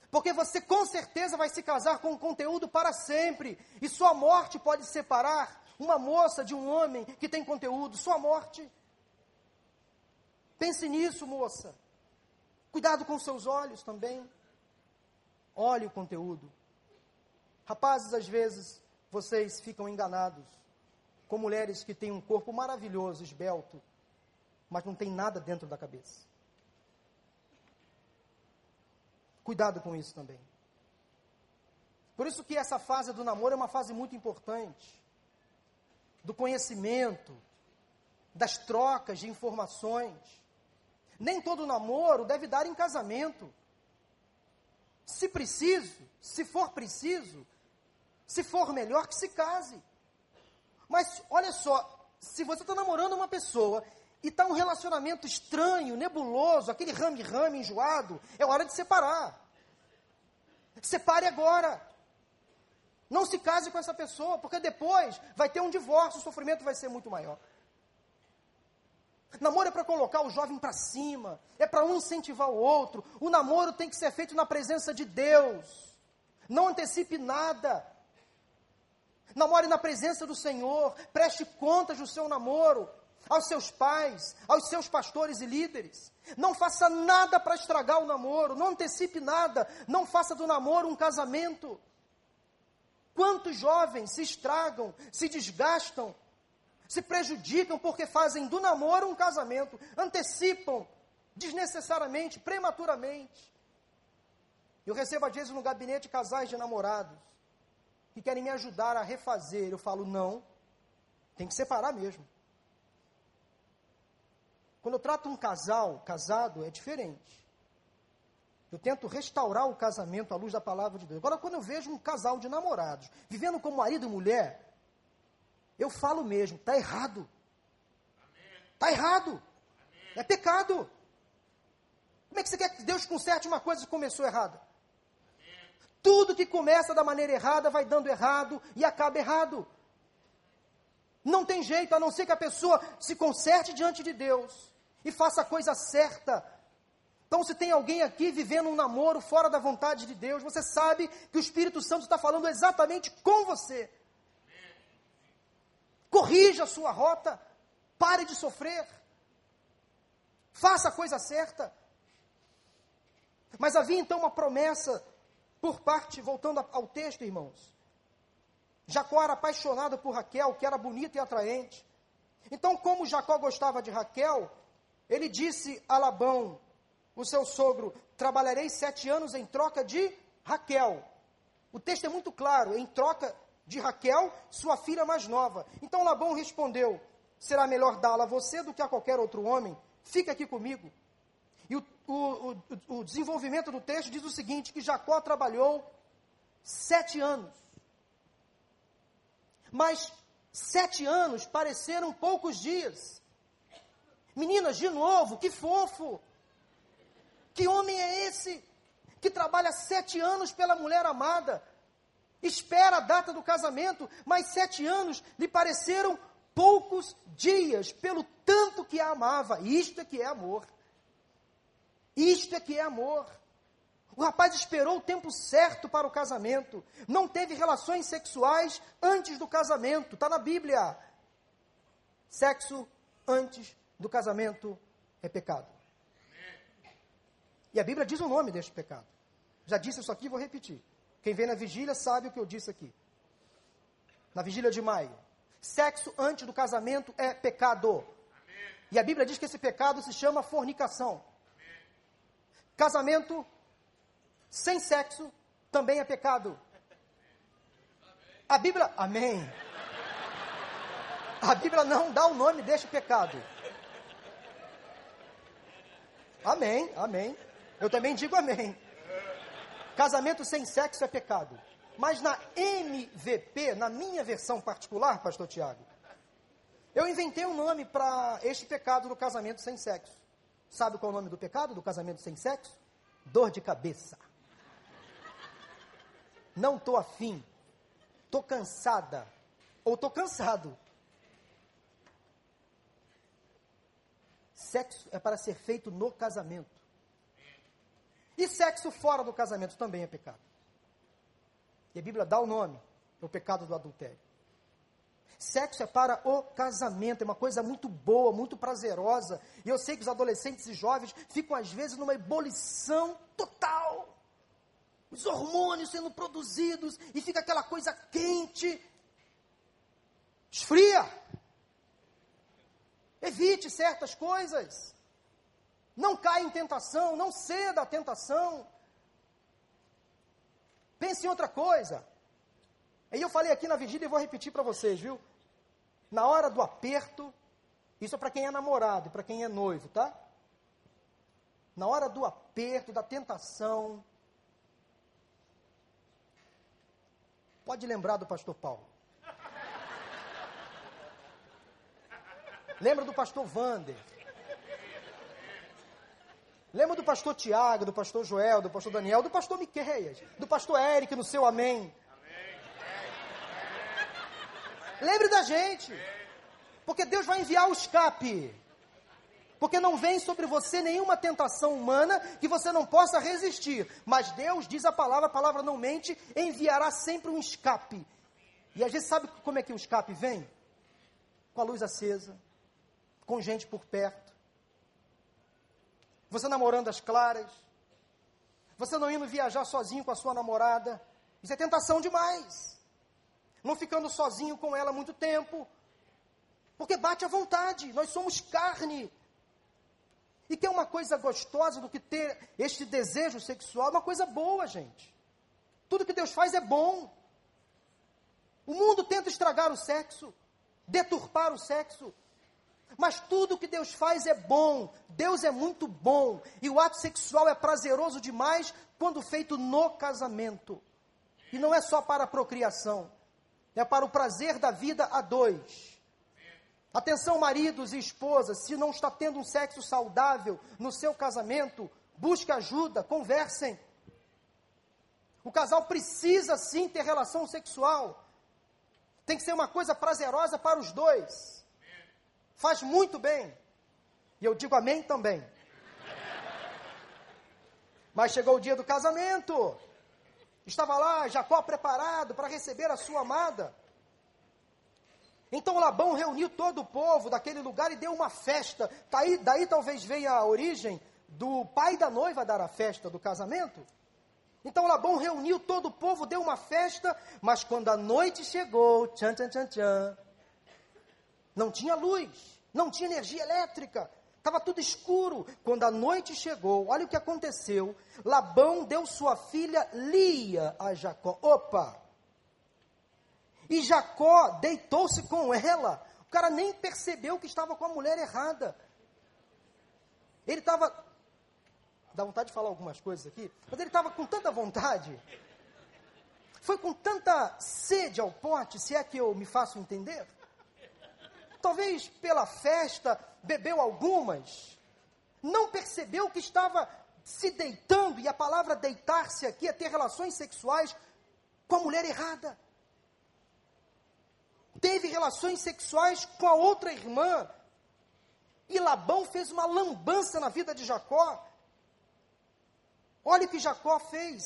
Porque você com certeza vai se casar com o conteúdo para sempre. E sua morte pode separar uma moça de um homem que tem conteúdo. Sua morte. Pense nisso, moça. Cuidado com seus olhos também. Olhe o conteúdo. Rapazes, às vezes, vocês ficam enganados com mulheres que têm um corpo maravilhoso, esbelto, mas não tem nada dentro da cabeça. Cuidado com isso também. Por isso que essa fase do namoro é uma fase muito importante. Do conhecimento, das trocas de informações. Nem todo namoro deve dar em casamento. Se preciso, se for preciso, se for melhor que se case. Mas olha só, se você está namorando uma pessoa e está um relacionamento estranho, nebuloso, aquele rame-rame enjoado, é hora de separar. Separe agora. Não se case com essa pessoa, porque depois vai ter um divórcio, o sofrimento vai ser muito maior. Namoro é para colocar o jovem para cima, é para um incentivar o outro. O namoro tem que ser feito na presença de Deus. Não antecipe nada. Namore na presença do Senhor, preste contas do seu namoro aos seus pais, aos seus pastores e líderes. Não faça nada para estragar o namoro, não antecipe nada, não faça do namoro um casamento. Quantos jovens se estragam, se desgastam, se prejudicam porque fazem do namoro um casamento, antecipam desnecessariamente, prematuramente. Eu recebo às vezes no gabinete casais de namorados que querem me ajudar a refazer. Eu falo, não, tem que separar mesmo. Quando eu trato um casal, casado, é diferente. Eu tento restaurar o casamento à luz da palavra de Deus. Agora, quando eu vejo um casal de namorados vivendo como marido e mulher, eu falo mesmo, está errado. Está errado. É pecado. Como é que você quer que Deus conserte uma coisa que começou errada? Tudo que começa da maneira errada vai dando errado e acaba errado. Não tem jeito, a não ser que a pessoa se conserte diante de Deus e faça a coisa certa. Então, se tem alguém aqui vivendo um namoro fora da vontade de Deus, você sabe que o Espírito Santo está falando exatamente com você. Corrija a sua rota, pare de sofrer, faça a coisa certa. Mas havia então uma promessa por parte, voltando ao texto, irmãos. Jacó era apaixonado por Raquel, que era bonita e atraente. Então, como Jacó gostava de Raquel, ele disse a Labão: o seu sogro, trabalharei sete anos em troca de Raquel. O texto é muito claro, em troca de Raquel, sua filha mais nova. Então Labão respondeu: será melhor dá-la a você do que a qualquer outro homem? Fica aqui comigo. E o, o, o, o desenvolvimento do texto diz o seguinte: que Jacó trabalhou sete anos. Mas sete anos pareceram poucos dias. Meninas, de novo, que fofo! Que homem é esse que trabalha sete anos pela mulher amada? Espera a data do casamento, mas sete anos lhe pareceram poucos dias, pelo tanto que a amava. Isto é que é amor. Isto é que é amor. O rapaz esperou o tempo certo para o casamento. Não teve relações sexuais antes do casamento. Está na Bíblia. Sexo antes do casamento é pecado. E a Bíblia diz o nome deste pecado. Já disse isso aqui, vou repetir. Quem vem na vigília sabe o que eu disse aqui. Na vigília de maio. Sexo antes do casamento é pecado. Amém. E a Bíblia diz que esse pecado se chama fornicação. Amém. Casamento sem sexo também é pecado. A Bíblia. Amém. A Bíblia não dá o nome deste pecado. Amém, amém. Eu também digo amém. Casamento sem sexo é pecado. Mas na MVP, na minha versão particular, pastor Tiago, eu inventei um nome para este pecado do casamento sem sexo. Sabe qual é o nome do pecado do casamento sem sexo? Dor de cabeça. Não estou afim. Estou cansada. Ou estou cansado. Sexo é para ser feito no casamento. E sexo fora do casamento também é pecado. E a Bíblia dá o nome, é o pecado do adultério. Sexo é para o casamento, é uma coisa muito boa, muito prazerosa. E eu sei que os adolescentes e jovens ficam, às vezes, numa ebulição total. Os hormônios sendo produzidos e fica aquela coisa quente. Esfria. Evite certas coisas. Não caia em tentação, não ceda à tentação. Pense em outra coisa. Aí eu falei aqui na vigília e vou repetir para vocês, viu? Na hora do aperto, isso é para quem é namorado para quem é noivo, tá? Na hora do aperto, da tentação, pode lembrar do pastor Paulo. Lembra do pastor Vander. Lembra do pastor Tiago, do pastor Joel, do pastor Daniel, do pastor Miqueias, do pastor Eric no seu amém. Lembre da gente. Porque Deus vai enviar o escape. Porque não vem sobre você nenhuma tentação humana que você não possa resistir. Mas Deus, diz a palavra, a palavra não mente, enviará sempre um escape. E a gente sabe como é que o escape vem? Com a luz acesa, com gente por perto você namorando as claras, você não indo viajar sozinho com a sua namorada, isso é tentação demais. Não ficando sozinho com ela muito tempo, porque bate à vontade, nós somos carne. E que é uma coisa gostosa do que ter este desejo sexual, uma coisa boa, gente. Tudo que Deus faz é bom. O mundo tenta estragar o sexo, deturpar o sexo, mas tudo que Deus faz é bom, Deus é muito bom, e o ato sexual é prazeroso demais quando feito no casamento. E não é só para a procriação, é para o prazer da vida a dois. Atenção, maridos e esposas, se não está tendo um sexo saudável no seu casamento, busque ajuda, conversem. O casal precisa sim ter relação sexual. Tem que ser uma coisa prazerosa para os dois faz muito bem. E eu digo amém também. Mas chegou o dia do casamento. Estava lá Jacó preparado para receber a sua amada. Então Labão reuniu todo o povo daquele lugar e deu uma festa. Daí, daí talvez venha a origem do pai da noiva dar a festa do casamento. Então Labão reuniu todo o povo, deu uma festa, mas quando a noite chegou, tchan, tchan, tchan, tchan, não tinha luz, não tinha energia elétrica, estava tudo escuro. Quando a noite chegou, olha o que aconteceu. Labão deu sua filha Lia a Jacó. Opa! E Jacó deitou-se com ela. O cara nem percebeu que estava com a mulher errada. Ele estava. Dá vontade de falar algumas coisas aqui, mas ele estava com tanta vontade. Foi com tanta sede ao pote, se é que eu me faço entender. Talvez pela festa, bebeu algumas. Não percebeu que estava se deitando, e a palavra deitar-se aqui é ter relações sexuais com a mulher errada teve relações sexuais com a outra irmã. E Labão fez uma lambança na vida de Jacó. Olha o que Jacó fez.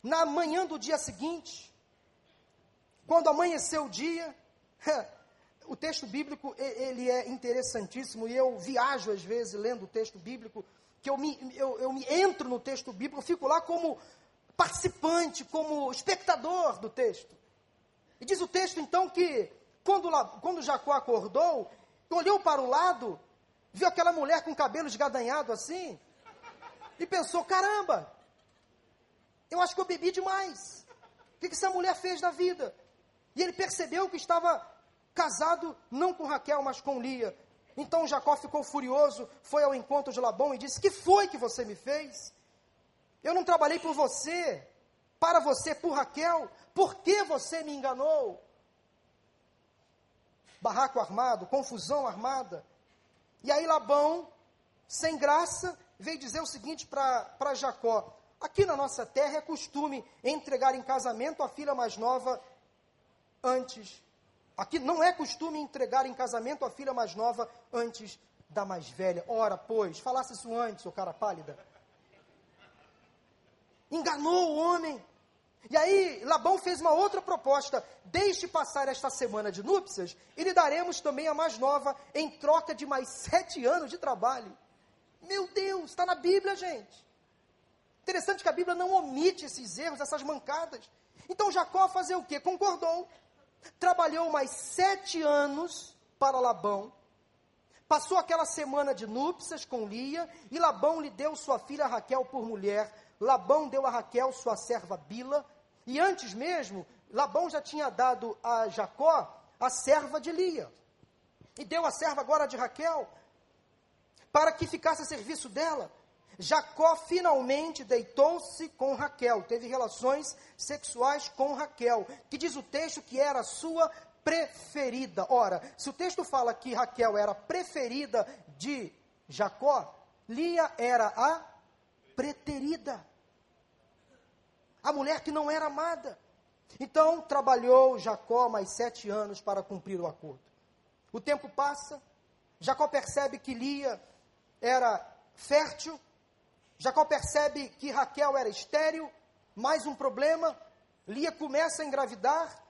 Na manhã do dia seguinte, quando amanheceu o dia, [LAUGHS] o texto bíblico ele é interessantíssimo e eu viajo às vezes lendo o texto bíblico, que eu me, eu, eu me entro no texto bíblico, fico lá como participante, como espectador do texto. E diz o texto então que quando, quando Jacó acordou, olhou para o lado, viu aquela mulher com cabelo esgadanhado assim, e pensou: caramba, eu acho que eu bebi demais. O que, que essa mulher fez da vida? E ele percebeu que estava casado não com Raquel, mas com Lia. Então Jacó ficou furioso, foi ao encontro de Labão e disse: Que foi que você me fez? Eu não trabalhei por você, para você, por Raquel. Por que você me enganou? Barraco armado, confusão armada. E aí Labão, sem graça, veio dizer o seguinte para Jacó: Aqui na nossa terra é costume entregar em casamento a filha mais nova antes. Aqui não é costume entregar em casamento a filha mais nova antes da mais velha. Ora, pois, falasse isso antes, o cara pálida. Enganou o homem. E aí, Labão fez uma outra proposta: deixe passar esta semana de núpcias e lhe daremos também a mais nova em troca de mais sete anos de trabalho. Meu Deus, está na Bíblia, gente. Interessante que a Bíblia não omite esses erros, essas mancadas. Então Jacó fazer o quê? Concordou. Trabalhou mais sete anos para Labão. Passou aquela semana de núpcias com Lia e Labão lhe deu sua filha Raquel por mulher. Labão deu a Raquel sua serva Bila e antes mesmo, Labão já tinha dado a Jacó a serva de Lia. E deu a serva agora de Raquel, para que ficasse a serviço dela. Jacó finalmente deitou-se com Raquel, teve relações sexuais com Raquel, que diz o texto que era sua preferida. Ora, se o texto fala que Raquel era preferida de Jacó, Lia era a preterida a mulher que não era amada. Então trabalhou Jacó mais sete anos para cumprir o acordo. O tempo passa, Jacó percebe que Lia era fértil, Jacó percebe que Raquel era estéril, mais um problema, Lia começa a engravidar,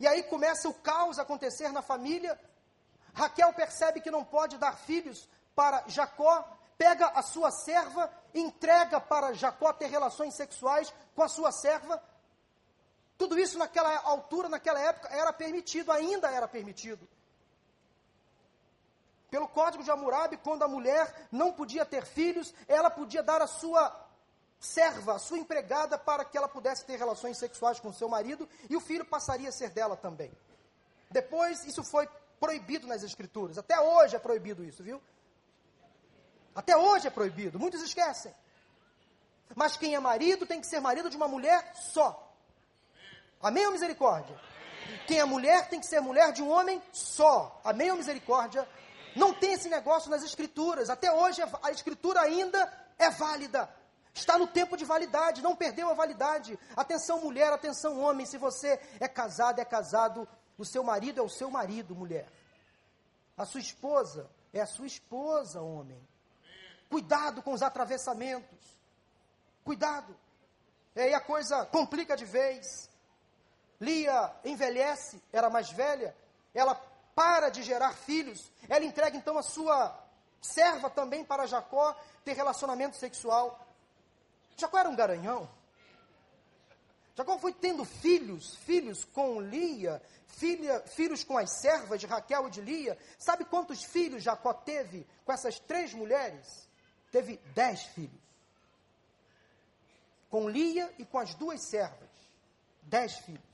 e aí começa o caos a acontecer na família. Raquel percebe que não pode dar filhos para Jacó, pega a sua serva, entrega para Jacó ter relações sexuais com a sua serva. Tudo isso naquela altura, naquela época, era permitido, ainda era permitido. Pelo código de Hammurabi, quando a mulher não podia ter filhos, ela podia dar a sua serva, a sua empregada, para que ela pudesse ter relações sexuais com seu marido, e o filho passaria a ser dela também. Depois, isso foi proibido nas escrituras. Até hoje é proibido isso, viu? Até hoje é proibido, muitos esquecem. Mas quem é marido tem que ser marido de uma mulher só. Amém ou misericórdia? Quem é mulher tem que ser mulher de um homem só. Amém ou misericórdia? Não tem esse negócio nas escrituras. Até hoje a escritura ainda é válida. Está no tempo de validade, não perdeu a validade. Atenção, mulher, atenção, homem. Se você é casado, é casado, o seu marido é o seu marido, mulher. A sua esposa é a sua esposa, homem. Cuidado com os atravessamentos. Cuidado. E aí a coisa complica de vez. Lia envelhece, era mais velha, ela para de gerar filhos, ela entrega então a sua serva também para Jacó ter relacionamento sexual. Jacó era um garanhão. Jacó foi tendo filhos, filhos com Lia, filha, filhos com as servas de Raquel e de Lia. Sabe quantos filhos Jacó teve com essas três mulheres? Teve dez filhos. Com Lia e com as duas servas. Dez filhos.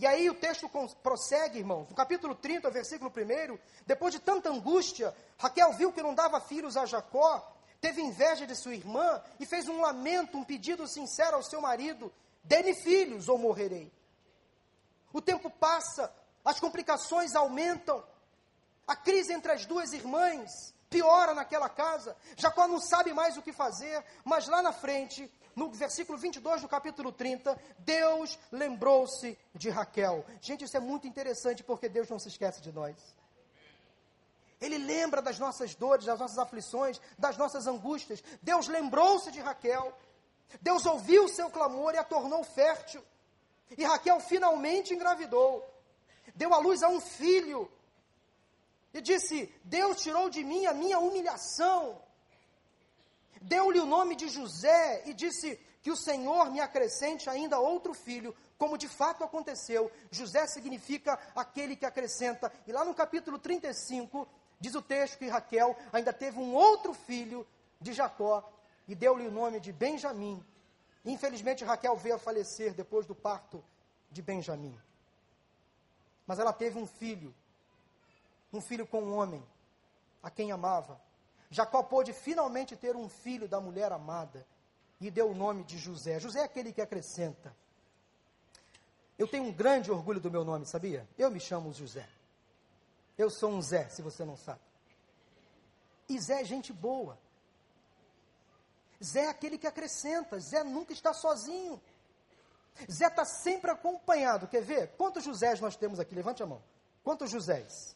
E aí o texto prossegue, irmãos. No capítulo 30, versículo 1, depois de tanta angústia, Raquel viu que não dava filhos a Jacó teve inveja de sua irmã e fez um lamento, um pedido sincero ao seu marido: dê-me filhos ou morrerei. O tempo passa, as complicações aumentam, a crise entre as duas irmãs piora naquela casa. Jacó não sabe mais o que fazer, mas lá na frente, no versículo 22 do capítulo 30, Deus lembrou-se de Raquel. Gente, isso é muito interessante porque Deus não se esquece de nós. Ele lembra das nossas dores, das nossas aflições, das nossas angústias. Deus lembrou-se de Raquel. Deus ouviu o seu clamor e a tornou fértil. E Raquel finalmente engravidou. Deu à luz a um filho. E disse: Deus tirou de mim a minha humilhação. Deu-lhe o nome de José e disse: Que o Senhor me acrescente ainda outro filho, como de fato aconteceu. José significa aquele que acrescenta. E lá no capítulo 35, Diz o texto que Raquel ainda teve um outro filho de Jacó e deu-lhe o nome de Benjamim. Infelizmente, Raquel veio a falecer depois do parto de Benjamim. Mas ela teve um filho, um filho com um homem, a quem amava. Jacó pôde finalmente ter um filho da mulher amada e deu o nome de José. José é aquele que acrescenta. Eu tenho um grande orgulho do meu nome, sabia? Eu me chamo José. Eu sou um Zé, se você não sabe. E Zé é gente boa. Zé é aquele que acrescenta. Zé nunca está sozinho. Zé está sempre acompanhado. Quer ver? Quantos Josés nós temos aqui? Levante a mão. Quantos Josés?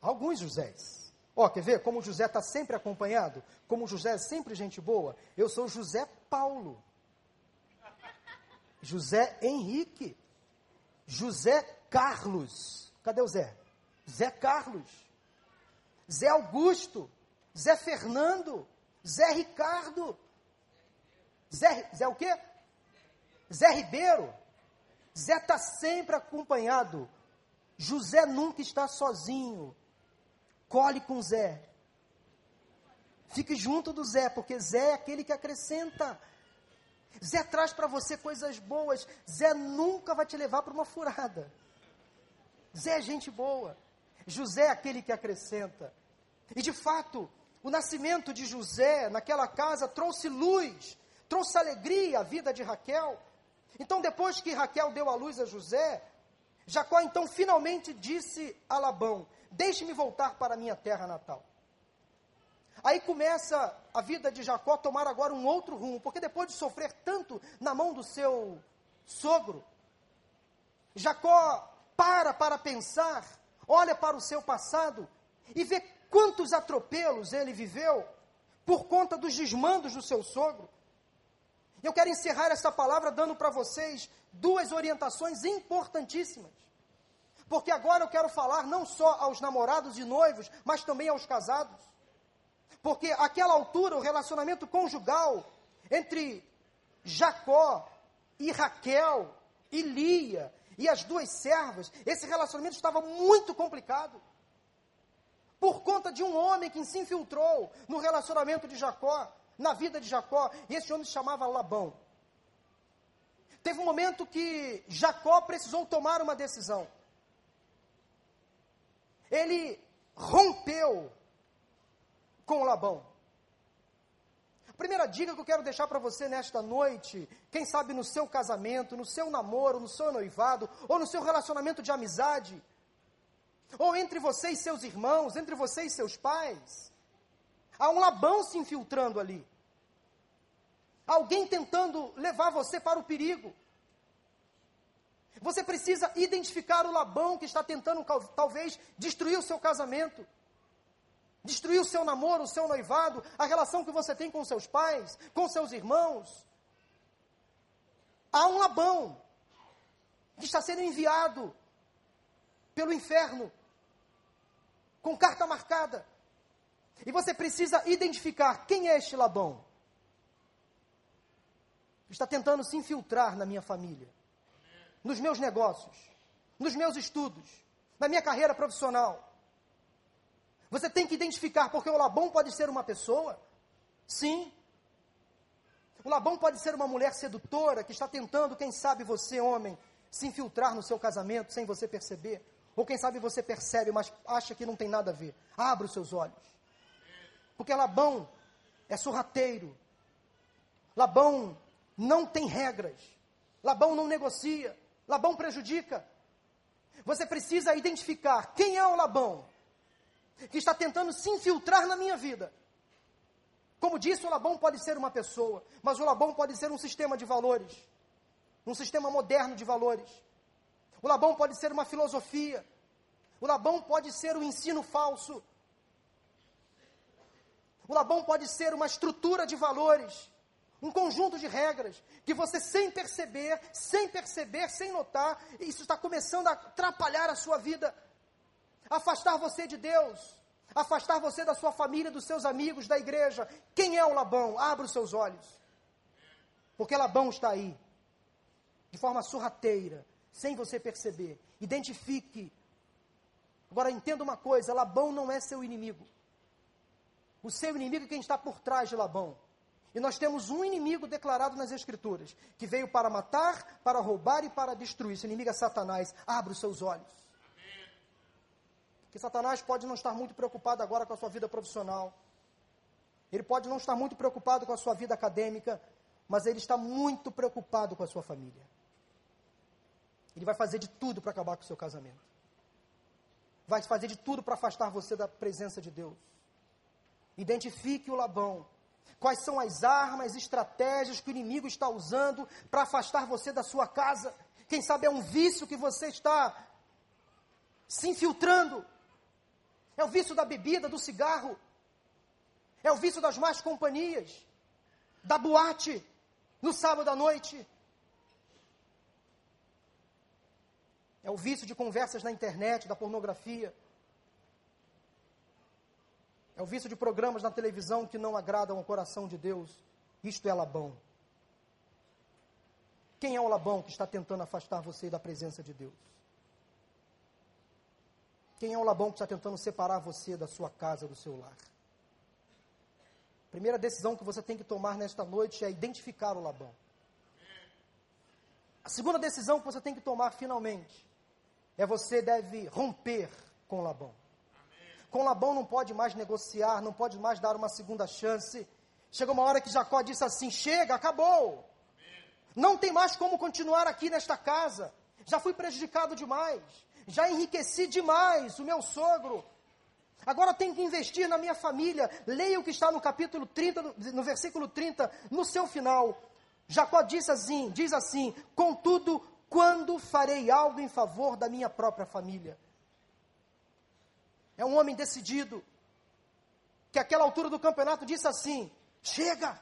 Alguns Josés. Ó, oh, quer ver? Como José está sempre acompanhado, como José é sempre gente boa, eu sou José Paulo. José Henrique. José Carlos. Cadê o Zé? Zé Carlos, Zé Augusto, Zé Fernando, Zé Ricardo, Zé, Zé o quê? Zé Ribeiro. Zé está sempre acompanhado. José nunca está sozinho. Cole com Zé. Fique junto do Zé, porque Zé é aquele que acrescenta. Zé traz para você coisas boas. Zé nunca vai te levar para uma furada. Zé é gente boa. José é aquele que acrescenta. E de fato, o nascimento de José naquela casa trouxe luz, trouxe alegria à vida de Raquel. Então, depois que Raquel deu a luz a José, Jacó então finalmente disse a Labão: Deixe-me voltar para a minha terra natal. Aí começa a vida de Jacó a tomar agora um outro rumo, porque depois de sofrer tanto na mão do seu sogro, Jacó para para pensar olha para o seu passado e vê quantos atropelos ele viveu por conta dos desmandos do seu sogro. Eu quero encerrar essa palavra dando para vocês duas orientações importantíssimas. Porque agora eu quero falar não só aos namorados e noivos, mas também aos casados. Porque aquela altura o relacionamento conjugal entre Jacó e Raquel e Lia e as duas servas, esse relacionamento estava muito complicado. Por conta de um homem que se infiltrou no relacionamento de Jacó, na vida de Jacó, e esse homem se chamava Labão. Teve um momento que Jacó precisou tomar uma decisão. Ele rompeu com Labão. Primeira dica que eu quero deixar para você nesta noite, quem sabe no seu casamento, no seu namoro, no seu noivado, ou no seu relacionamento de amizade, ou entre você e seus irmãos, entre você e seus pais, há um Labão se infiltrando ali. Alguém tentando levar você para o perigo. Você precisa identificar o Labão que está tentando talvez destruir o seu casamento. destruir o seu namoro, o seu noivado, a relação que você tem com seus pais, com seus irmãos. Há um Labão que está sendo enviado pelo inferno com carta marcada. E você precisa identificar quem é este Labão. Está tentando se infiltrar na minha família, nos meus negócios, nos meus estudos, na minha carreira profissional. Você tem que identificar, porque o Labão pode ser uma pessoa, sim. O Labão pode ser uma mulher sedutora que está tentando, quem sabe você, homem, se infiltrar no seu casamento sem você perceber. Ou quem sabe você percebe, mas acha que não tem nada a ver. Abra os seus olhos. Porque Labão é sorrateiro. Labão não tem regras. Labão não negocia. Labão prejudica. Você precisa identificar quem é o Labão que está tentando se infiltrar na minha vida. Como disse, o Labão pode ser uma pessoa, mas o Labão pode ser um sistema de valores, um sistema moderno de valores. O Labão pode ser uma filosofia. O Labão pode ser um ensino falso. O Labão pode ser uma estrutura de valores, um conjunto de regras que você sem perceber, sem perceber, sem notar, isso está começando a atrapalhar a sua vida afastar você de Deus, afastar você da sua família, dos seus amigos, da igreja. Quem é o Labão? Abra os seus olhos. Porque Labão está aí, de forma sorrateira, sem você perceber. Identifique. Agora entenda uma coisa: Labão não é seu inimigo. O seu inimigo é quem está por trás de Labão. E nós temos um inimigo declarado nas Escrituras, que veio para matar, para roubar e para destruir. Esse inimigo é Satanás. Abra os seus olhos que Satanás pode não estar muito preocupado agora com a sua vida profissional. Ele pode não estar muito preocupado com a sua vida acadêmica, mas ele está muito preocupado com a sua família. Ele vai fazer de tudo para acabar com o seu casamento. Vai fazer de tudo para afastar você da presença de Deus. Identifique o Labão. Quais são as armas, estratégias que o inimigo está usando para afastar você da sua casa? Quem sabe é um vício que você está se infiltrando. É o vício da bebida, do cigarro. É o vício das más companhias. Da boate, no sábado à noite. É o vício de conversas na internet, da pornografia. É o vício de programas na televisão que não agradam ao coração de Deus. Isto é Labão. Quem é o Labão que está tentando afastar você da presença de Deus? Quem é o Labão que está tentando separar você da sua casa, do seu lar? A primeira decisão que você tem que tomar nesta noite é identificar o Labão. A segunda decisão que você tem que tomar finalmente é você deve romper com Labão. Com Labão não pode mais negociar, não pode mais dar uma segunda chance. Chegou uma hora que Jacó disse assim: chega, acabou. Não tem mais como continuar aqui nesta casa. Já fui prejudicado demais já enriqueci demais o meu sogro. Agora tenho que investir na minha família. Leia o que está no capítulo 30, no versículo 30, no seu final. Jacó diz assim, diz assim: "Contudo, quando farei algo em favor da minha própria família?" É um homem decidido, que àquela altura do campeonato disse assim: "Chega!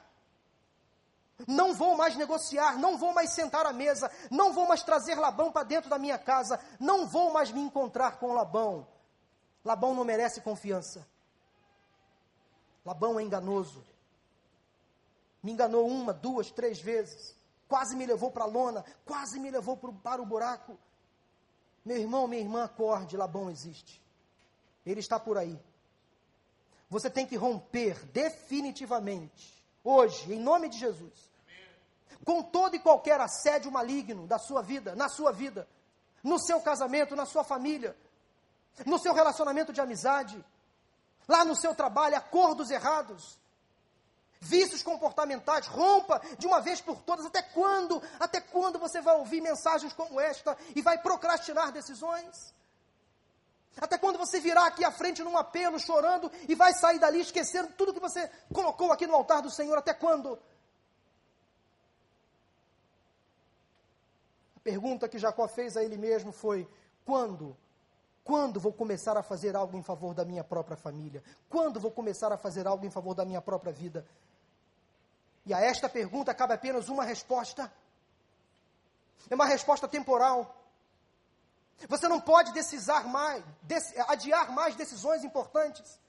Não vou mais negociar, não vou mais sentar à mesa, não vou mais trazer Labão para dentro da minha casa, não vou mais me encontrar com Labão. Labão não merece confiança. Labão é enganoso. Me enganou uma, duas, três vezes. Quase me levou para a lona, quase me levou para o buraco. Meu irmão, minha irmã, acorde, Labão existe. Ele está por aí. Você tem que romper definitivamente hoje, em nome de Jesus, com todo e qualquer assédio maligno da sua vida, na sua vida, no seu casamento, na sua família, no seu relacionamento de amizade, lá no seu trabalho, acordos errados, vícios comportamentais, rompa de uma vez por todas. Até quando? Até quando você vai ouvir mensagens como esta e vai procrastinar decisões? Até quando você virá aqui à frente num apelo, chorando, e vai sair dali esquecendo tudo que você colocou aqui no altar do Senhor? Até quando? A pergunta que Jacó fez a ele mesmo foi: quando Quando vou começar a fazer algo em favor da minha própria família? Quando vou começar a fazer algo em favor da minha própria vida? E a esta pergunta cabe apenas uma resposta. É uma resposta temporal. Você não pode decisar mais, adiar mais decisões importantes.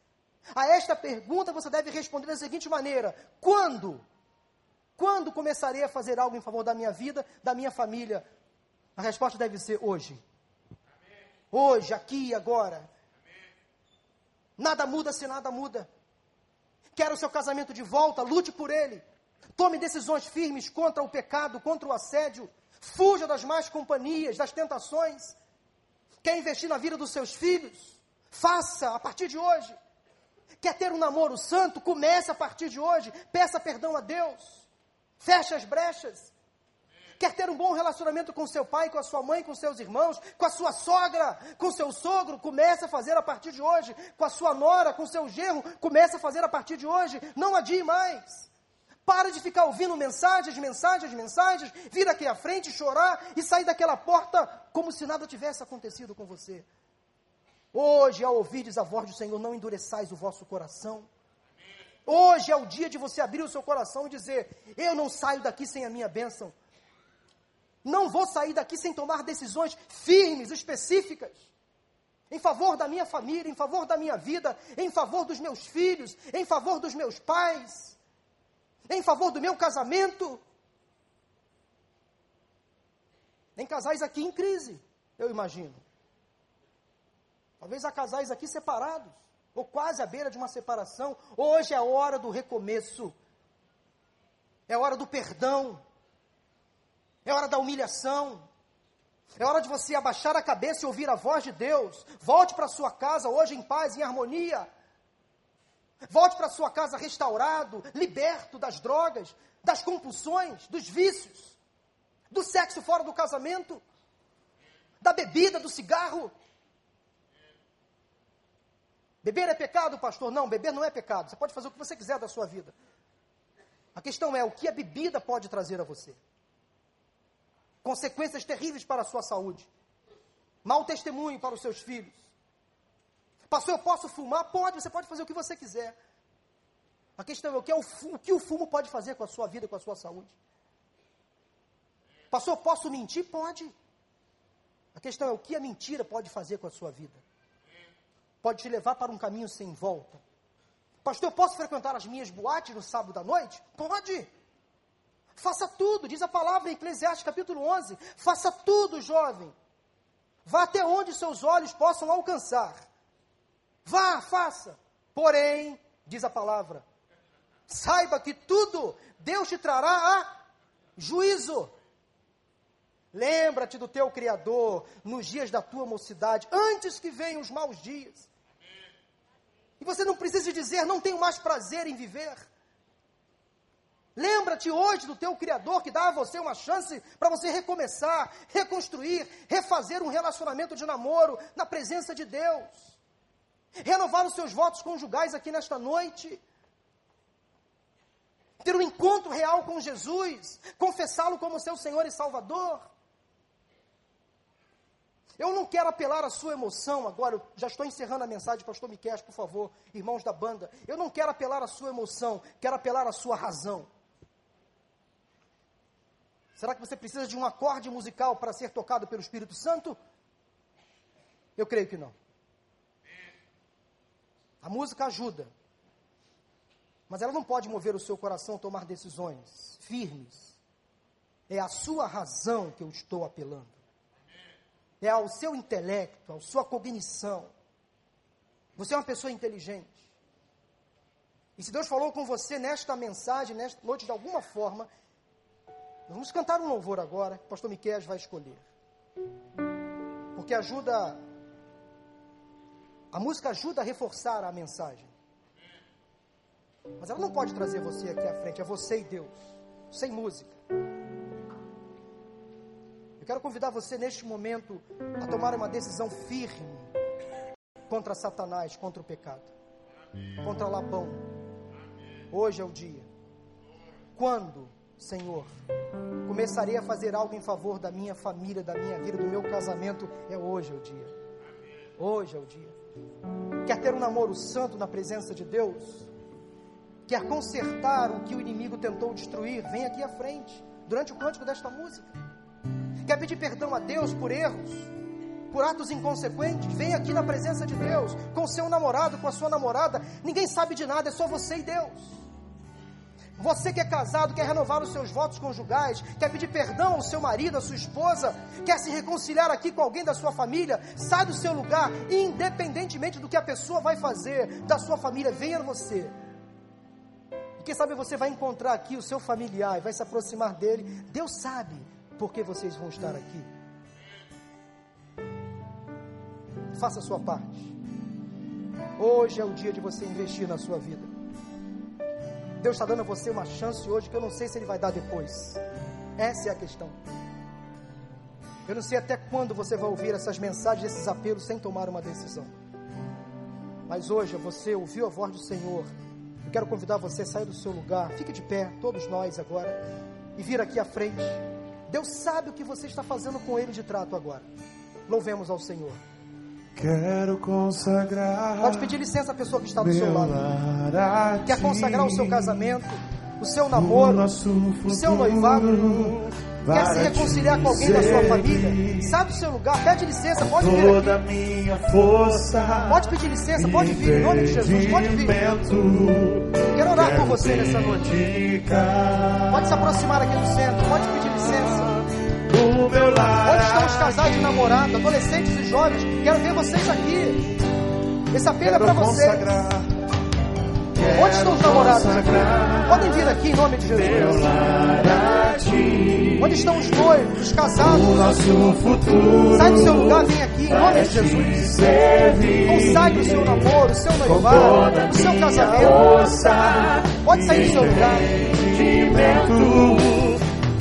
A esta pergunta você deve responder da seguinte maneira: quando? Quando começarei a fazer algo em favor da minha vida, da minha família? A resposta deve ser hoje. Hoje, aqui e agora. Nada muda se nada muda. Quero o seu casamento de volta, lute por ele. Tome decisões firmes contra o pecado, contra o assédio. Fuja das más companhias, das tentações. Quer investir na vida dos seus filhos? Faça a partir de hoje. Quer ter um namoro santo? Comece a partir de hoje. Peça perdão a Deus. Feche as brechas. Quer ter um bom relacionamento com seu pai, com a sua mãe, com seus irmãos, com a sua sogra, com seu sogro? Comece a fazer a partir de hoje. Com a sua nora, com seu genro? Comece a fazer a partir de hoje. Não adie mais. Para de ficar ouvindo mensagens, mensagens, mensagens, vir aqui à frente, chorar e sair daquela porta como se nada tivesse acontecido com você. Hoje, ao ouvirdes a voz do Senhor, não endureçais o vosso coração. Hoje é o dia de você abrir o seu coração e dizer: Eu não saio daqui sem a minha bênção. Não vou sair daqui sem tomar decisões firmes, específicas, em favor da minha família, em favor da minha vida, em favor dos meus filhos, em favor dos meus pais em favor do meu casamento. Tem casais aqui em crise, eu imagino. Talvez há casais aqui separados, ou quase à beira de uma separação. Hoje é a hora do recomeço, é hora do perdão, é hora da humilhação, é hora de você abaixar a cabeça e ouvir a voz de Deus. Volte para sua casa hoje em paz, em harmonia. Volte para sua casa restaurado, liberto das drogas, das compulsões, dos vícios, do sexo fora do casamento, da bebida, do cigarro. Beber é pecado, pastor? Não, beber não é pecado. Você pode fazer o que você quiser da sua vida. A questão é o que a bebida pode trazer a você. Consequências terríveis para a sua saúde. Mau testemunho para os seus filhos Pastor, eu posso fumar? Pode, você pode fazer o que você quiser. A questão é o que, é o, o, que o fumo pode fazer com a sua vida, com a sua saúde. Pastor, eu posso mentir? Pode. A questão é o que a mentira pode fazer com a sua vida. Pode te levar para um caminho sem volta. Pastor, eu posso frequentar as minhas boates no sábado à noite? Pode. Faça tudo, diz a palavra em Eclesiastes capítulo 11. Faça tudo, jovem. Vá até onde seus olhos possam alcançar. Vá, faça. Porém, diz a palavra, saiba que tudo Deus te trará a juízo. Lembra-te do teu Criador nos dias da tua mocidade, antes que venham os maus dias. E você não precisa dizer, não tenho mais prazer em viver. Lembra-te hoje do teu Criador que dá a você uma chance para você recomeçar, reconstruir, refazer um relacionamento de namoro na presença de Deus renovar os seus votos conjugais aqui nesta noite, ter um encontro real com Jesus, confessá-lo como seu Senhor e Salvador. Eu não quero apelar à sua emoção agora, eu já estou encerrando a mensagem, pastor Miquel, por favor, irmãos da banda. Eu não quero apelar à sua emoção, quero apelar à sua razão. Será que você precisa de um acorde musical para ser tocado pelo Espírito Santo? Eu creio que não. A música ajuda, mas ela não pode mover o seu coração a tomar decisões firmes. É a sua razão que eu estou apelando. É ao seu intelecto, à sua cognição. Você é uma pessoa inteligente. E se Deus falou com você nesta mensagem, nesta noite, de alguma forma, vamos cantar um louvor agora, o pastor Miquel vai escolher. Porque ajuda a música ajuda a reforçar a mensagem. Mas ela não pode trazer você aqui à frente, é você e Deus, sem música. Eu quero convidar você neste momento a tomar uma decisão firme contra Satanás, contra o pecado, contra Labão. Hoje é o dia. Quando, Senhor, começarei a fazer algo em favor da minha família, da minha vida, do meu casamento, é hoje o dia. Hoje é o dia. Quer ter um namoro santo na presença de Deus? Quer consertar o que o inimigo tentou destruir? Vem aqui à frente, durante o cântico desta música. Quer pedir perdão a Deus por erros? por atos inconsequentes, vem aqui na presença de Deus, com seu namorado, com a sua namorada. Ninguém sabe de nada, é só você e Deus. Você que é casado, quer renovar os seus votos conjugais, quer pedir perdão ao seu marido, à sua esposa, quer se reconciliar aqui com alguém da sua família, sai do seu lugar, independentemente do que a pessoa vai fazer, da sua família, venha você. E quem sabe você vai encontrar aqui o seu familiar e vai se aproximar dele. Deus sabe por que vocês vão estar aqui. Faça a sua parte. Hoje é o dia de você investir na sua vida. Deus está dando a você uma chance hoje que eu não sei se Ele vai dar depois. Essa é a questão. Eu não sei até quando você vai ouvir essas mensagens, esses apelos, sem tomar uma decisão. Mas hoje você ouviu a voz do Senhor. Eu quero convidar você a sair do seu lugar. Fique de pé, todos nós agora. E vir aqui à frente. Deus sabe o que você está fazendo com Ele de trato agora. Louvemos ao Senhor. Quero consagrar. Pode pedir licença à pessoa que está do seu lado. Quer consagrar o seu casamento, o seu namoro, o, seu noivado. Quer se reconciliar com alguém da sua família? Sabe o seu lugar? Pede licença, pode vir Toda minha força. Pode pedir licença, pode vir em nome de Jesus, pode vir. Quero orar por você nessa noite. Pode se aproximar aqui do centro, pode pedir licença. Onde estão os casais de namorado, adolescentes e jovens? Quero ver vocês aqui. Esse apelo é para vocês. Onde estão os namorados aqui? Podem vir aqui em nome de Jesus. Onde estão os noivos, os casados? Sai do seu lugar, vem aqui em nome de Jesus. Consagre o seu namoro, o seu noivado, o seu casamento. Pode sair do seu lugar.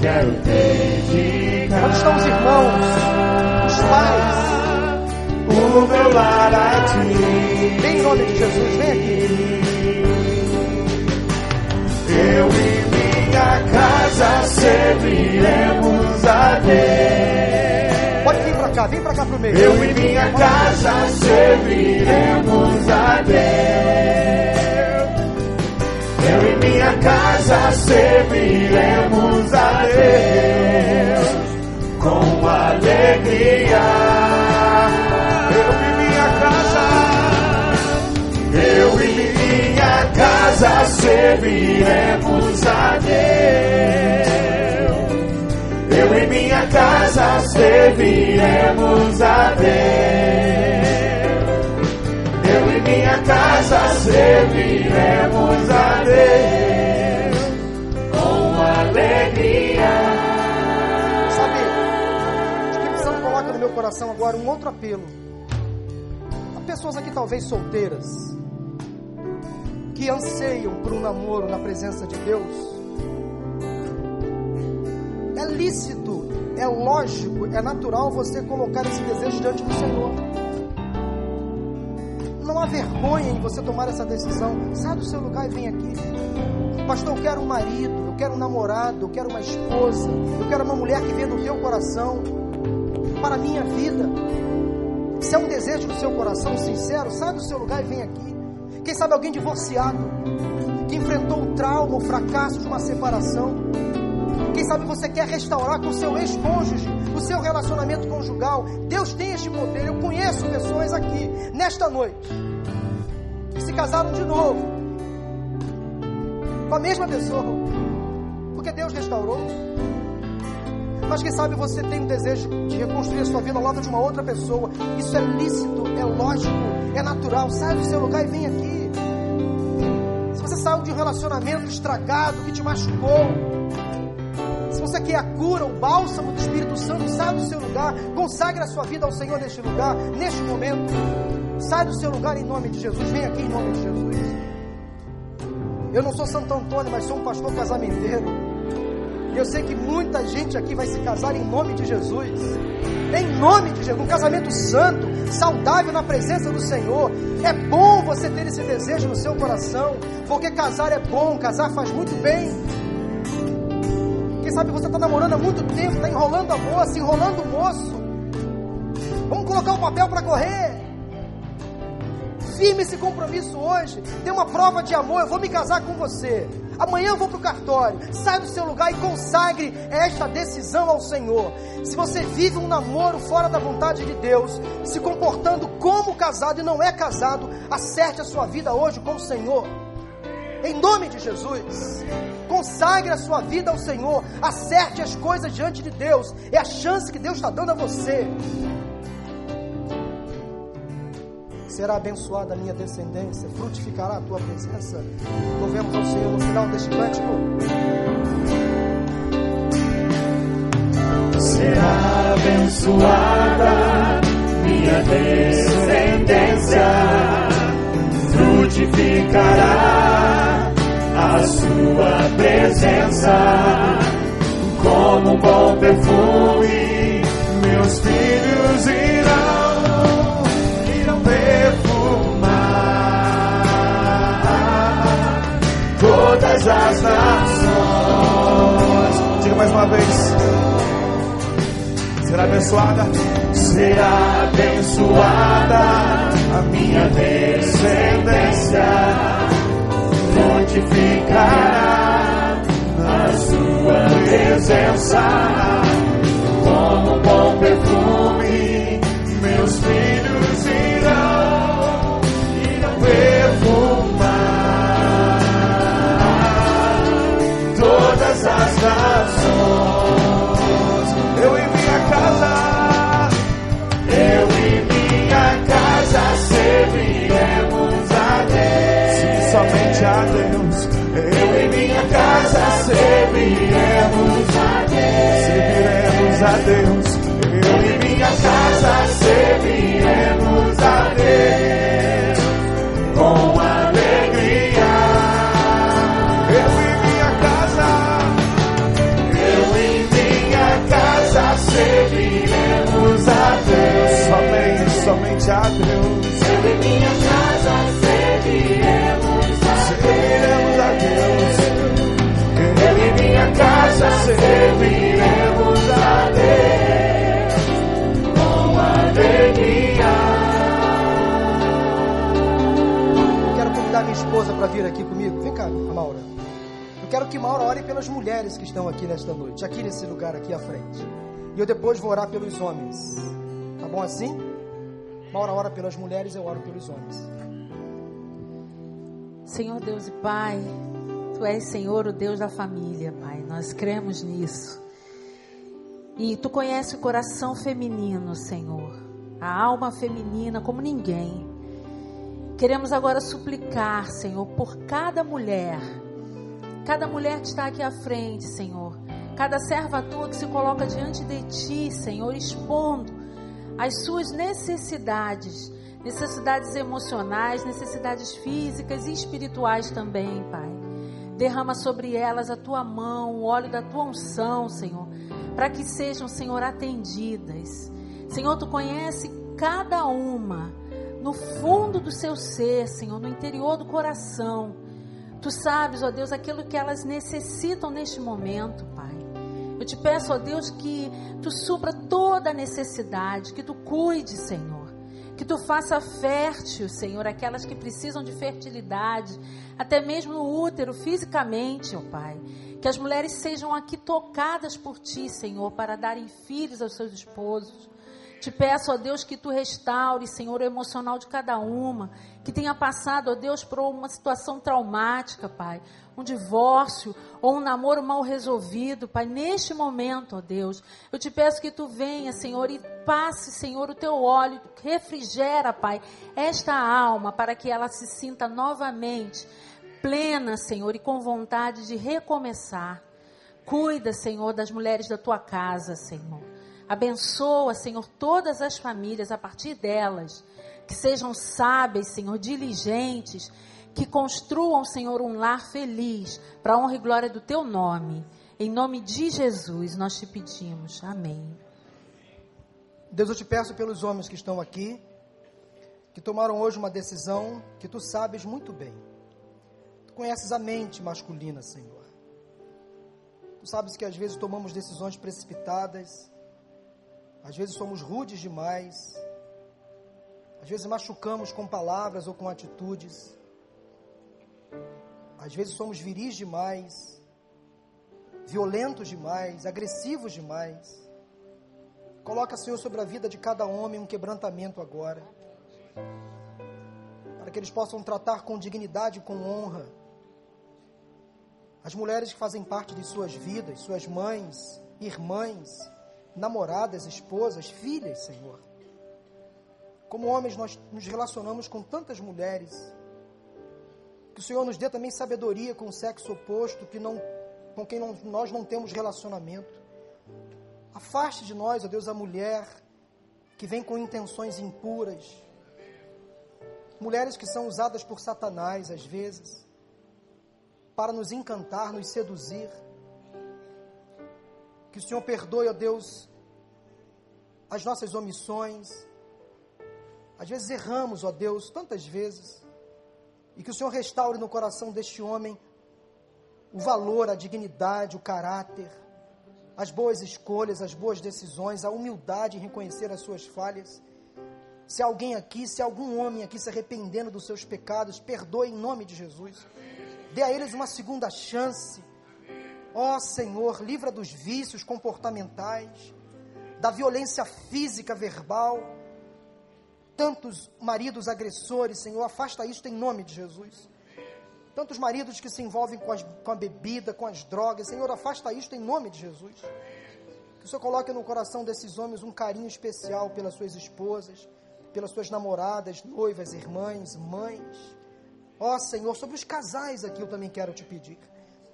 Quero dedicar Onde estão os irmãos, os pais? o meu lar a ti. Vem em nome de Jesus, vem aqui. Eu e minha casa serviremos a Deus. Pode vir pra cá, vem pra cá pro meio. Eu e minha casa serviremos a Deus. Eu e minha casa serviremos a Deus com alegria. Eu e minha casa, eu e minha casa serviremos a Deus. Eu e minha casa serviremos a Deus. Eu e minha casa serviremos a Deus coração agora um outro apelo. Há pessoas aqui, talvez solteiras, que anseiam por um namoro na presença de Deus. É lícito, é lógico, é natural você colocar esse desejo diante do Senhor. Não há vergonha em você tomar essa decisão. Sai do seu lugar e vem aqui. Pastor, eu quero um marido, eu quero um namorado, eu quero uma esposa, eu quero uma mulher que venha do teu coração para a minha vida. Se é um desejo do seu coração sincero, sai do seu lugar e vem aqui. Quem sabe alguém divorciado, que enfrentou o trauma, o fracasso de uma separação. Quem sabe você quer restaurar com seu ex-cônjuge o seu relacionamento conjugal. Deus tem este poder. Eu conheço pessoas aqui, nesta noite, que se casaram de novo com a mesma pessoa, porque Deus restaurou. Mas quem sabe você tem um desejo de reconstruir a sua vida ao lado de uma outra pessoa. Isso é lícito, é lógico, é natural. Sai do seu lugar e vem aqui. Se você saiu de um relacionamento estragado que te machucou, se você quer a cura, o bálsamo do Espírito Santo, sai do seu lugar, consagre a sua vida ao Senhor neste lugar, neste momento. Sai do seu lugar em nome de Jesus. Vem aqui em nome de Jesus. Eu não sou Santo Antônio, mas sou um pastor casamenteiro. Eu sei que muita gente aqui vai se casar em nome de Jesus. Em nome de Jesus, um casamento santo, saudável na presença do Senhor. É bom você ter esse desejo no seu coração, porque casar é bom, casar faz muito bem. Quem sabe você está namorando há muito tempo, está enrolando a moça, enrolando o moço. Vamos colocar o papel para correr. Firme esse compromisso hoje. Tem uma prova de amor. Eu vou me casar com você. Amanhã eu vou para o cartório. Sai do seu lugar e consagre esta decisão ao Senhor. Se você vive um namoro fora da vontade de Deus, se comportando como casado e não é casado, acerte a sua vida hoje com o Senhor. Em nome de Jesus. Consagre a sua vida ao Senhor. Acerte as coisas diante de Deus. É a chance que Deus está dando a você. Será abençoada a minha descendência, frutificará a tua presença. Louvemos ao Senhor no final deste cântico. Será abençoada minha descendência, frutificará a sua presença como um bom perfume. Meus filhos irão todas as nações. Diga mais uma vez. Será abençoada? Será abençoada a minha descendência. Frutificará na sua presença como um bom perfume. A Deus. Eu e minha casa serviremos a Deus. Serviremos a Deus. Eu e minha casa serviremos a Deus. Casa serviremos a Deus. Com alegria. Quero convidar minha esposa para vir aqui comigo. Vem cá, Maura. Eu quero que Maura ore pelas mulheres que estão aqui nesta noite, aqui nesse lugar aqui à frente. E eu depois vou orar pelos homens. Tá bom assim? Maura ora pelas mulheres, eu oro pelos homens. Senhor Deus e Pai, Tu és, Senhor, o Deus da família, Pai. Nós cremos nisso. E Tu conheces o coração feminino, Senhor. A alma feminina como ninguém. Queremos agora suplicar, Senhor, por cada mulher. Cada mulher que está aqui à frente, Senhor. Cada serva tua que se coloca diante de Ti, Senhor, expondo as suas necessidades, necessidades emocionais, necessidades físicas e espirituais também, Pai. Derrama sobre elas a tua mão, o óleo da tua unção, Senhor, para que sejam, Senhor, atendidas. Senhor, tu conhece cada uma no fundo do seu ser, Senhor, no interior do coração. Tu sabes, ó Deus, aquilo que elas necessitam neste momento, Pai. Eu te peço, ó Deus, que tu supra toda necessidade, que tu cuide, Senhor. Que tu faça fértil, Senhor, aquelas que precisam de fertilidade, até mesmo no útero, fisicamente, ó Pai. Que as mulheres sejam aqui tocadas por ti, Senhor, para darem filhos aos seus esposos. Te peço, ó Deus, que tu restaure, Senhor, o emocional de cada uma, que tenha passado, ó Deus, por uma situação traumática, Pai um divórcio ou um namoro mal resolvido, Pai, neste momento, ó Deus, eu te peço que tu venha, Senhor, e passe, Senhor, o teu óleo, refrigera, Pai, esta alma para que ela se sinta novamente plena, Senhor, e com vontade de recomeçar. Cuida, Senhor, das mulheres da tua casa, Senhor. Abençoa, Senhor, todas as famílias a partir delas. Que sejam sábias, Senhor, diligentes que construam, Senhor, um lar feliz, para honra e glória do teu nome. Em nome de Jesus, nós te pedimos. Amém. Deus, eu te peço pelos homens que estão aqui, que tomaram hoje uma decisão que tu sabes muito bem. Tu conheces a mente masculina, Senhor. Tu sabes que às vezes tomamos decisões precipitadas, às vezes somos rudes demais, Às vezes machucamos com palavras ou com atitudes. Às vezes somos viris demais, violentos demais, agressivos demais. Coloca, Senhor, sobre a vida de cada homem um quebrantamento agora. Para que eles possam tratar com dignidade e com honra. As mulheres que fazem parte de suas vidas, suas mães, irmãs, namoradas, esposas, filhas, Senhor. Como homens, nós nos relacionamos com tantas mulheres. Que o Senhor nos dê também sabedoria com o sexo oposto, que não, com quem não, nós não temos relacionamento. Afaste de nós, ó Deus, a mulher que vem com intenções impuras. Mulheres que são usadas por Satanás, às vezes, para nos encantar, nos seduzir. Que o Senhor perdoe, ó Deus, as nossas omissões. Às vezes erramos, ó Deus, tantas vezes. E que o Senhor restaure no coração deste homem o valor, a dignidade, o caráter as boas escolhas, as boas decisões, a humildade em reconhecer as suas falhas. Se alguém aqui, se algum homem aqui se arrependendo dos seus pecados, perdoe em nome de Jesus. Dê a eles uma segunda chance. Ó oh, Senhor, livra dos vícios comportamentais, da violência física, verbal. Tantos maridos agressores, Senhor, afasta isso em nome de Jesus. Tantos maridos que se envolvem com, as, com a bebida, com as drogas. Senhor, afasta isto em nome de Jesus. Que o Senhor coloque no coração desses homens um carinho especial pelas suas esposas, pelas suas namoradas, noivas, irmãs, mães. Ó Senhor, sobre os casais aqui eu também quero te pedir.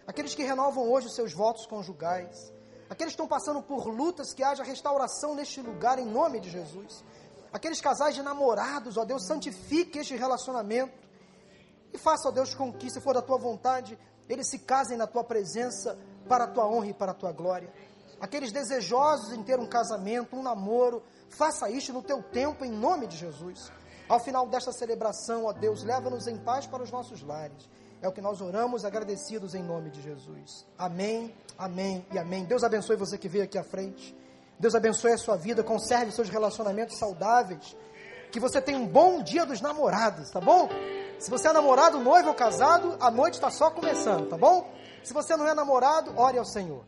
Aqueles que renovam hoje os seus votos conjugais. Aqueles que estão passando por lutas, que haja restauração neste lugar em nome de Jesus. Aqueles casais de namorados, ó Deus, santifique este relacionamento. E faça, ó Deus, com que, se for da tua vontade, eles se casem na tua presença para a tua honra e para a tua glória. Aqueles desejosos em ter um casamento, um namoro, faça isto no teu tempo, em nome de Jesus. Ao final desta celebração, ó Deus, leva-nos em paz para os nossos lares. É o que nós oramos agradecidos em nome de Jesus. Amém, amém e amém. Deus abençoe você que veio aqui à frente. Deus abençoe a sua vida, conserve seus relacionamentos saudáveis. Que você tenha um bom dia dos namorados, tá bom? Se você é namorado, noivo ou casado, a noite está só começando, tá bom? Se você não é namorado, ore ao Senhor.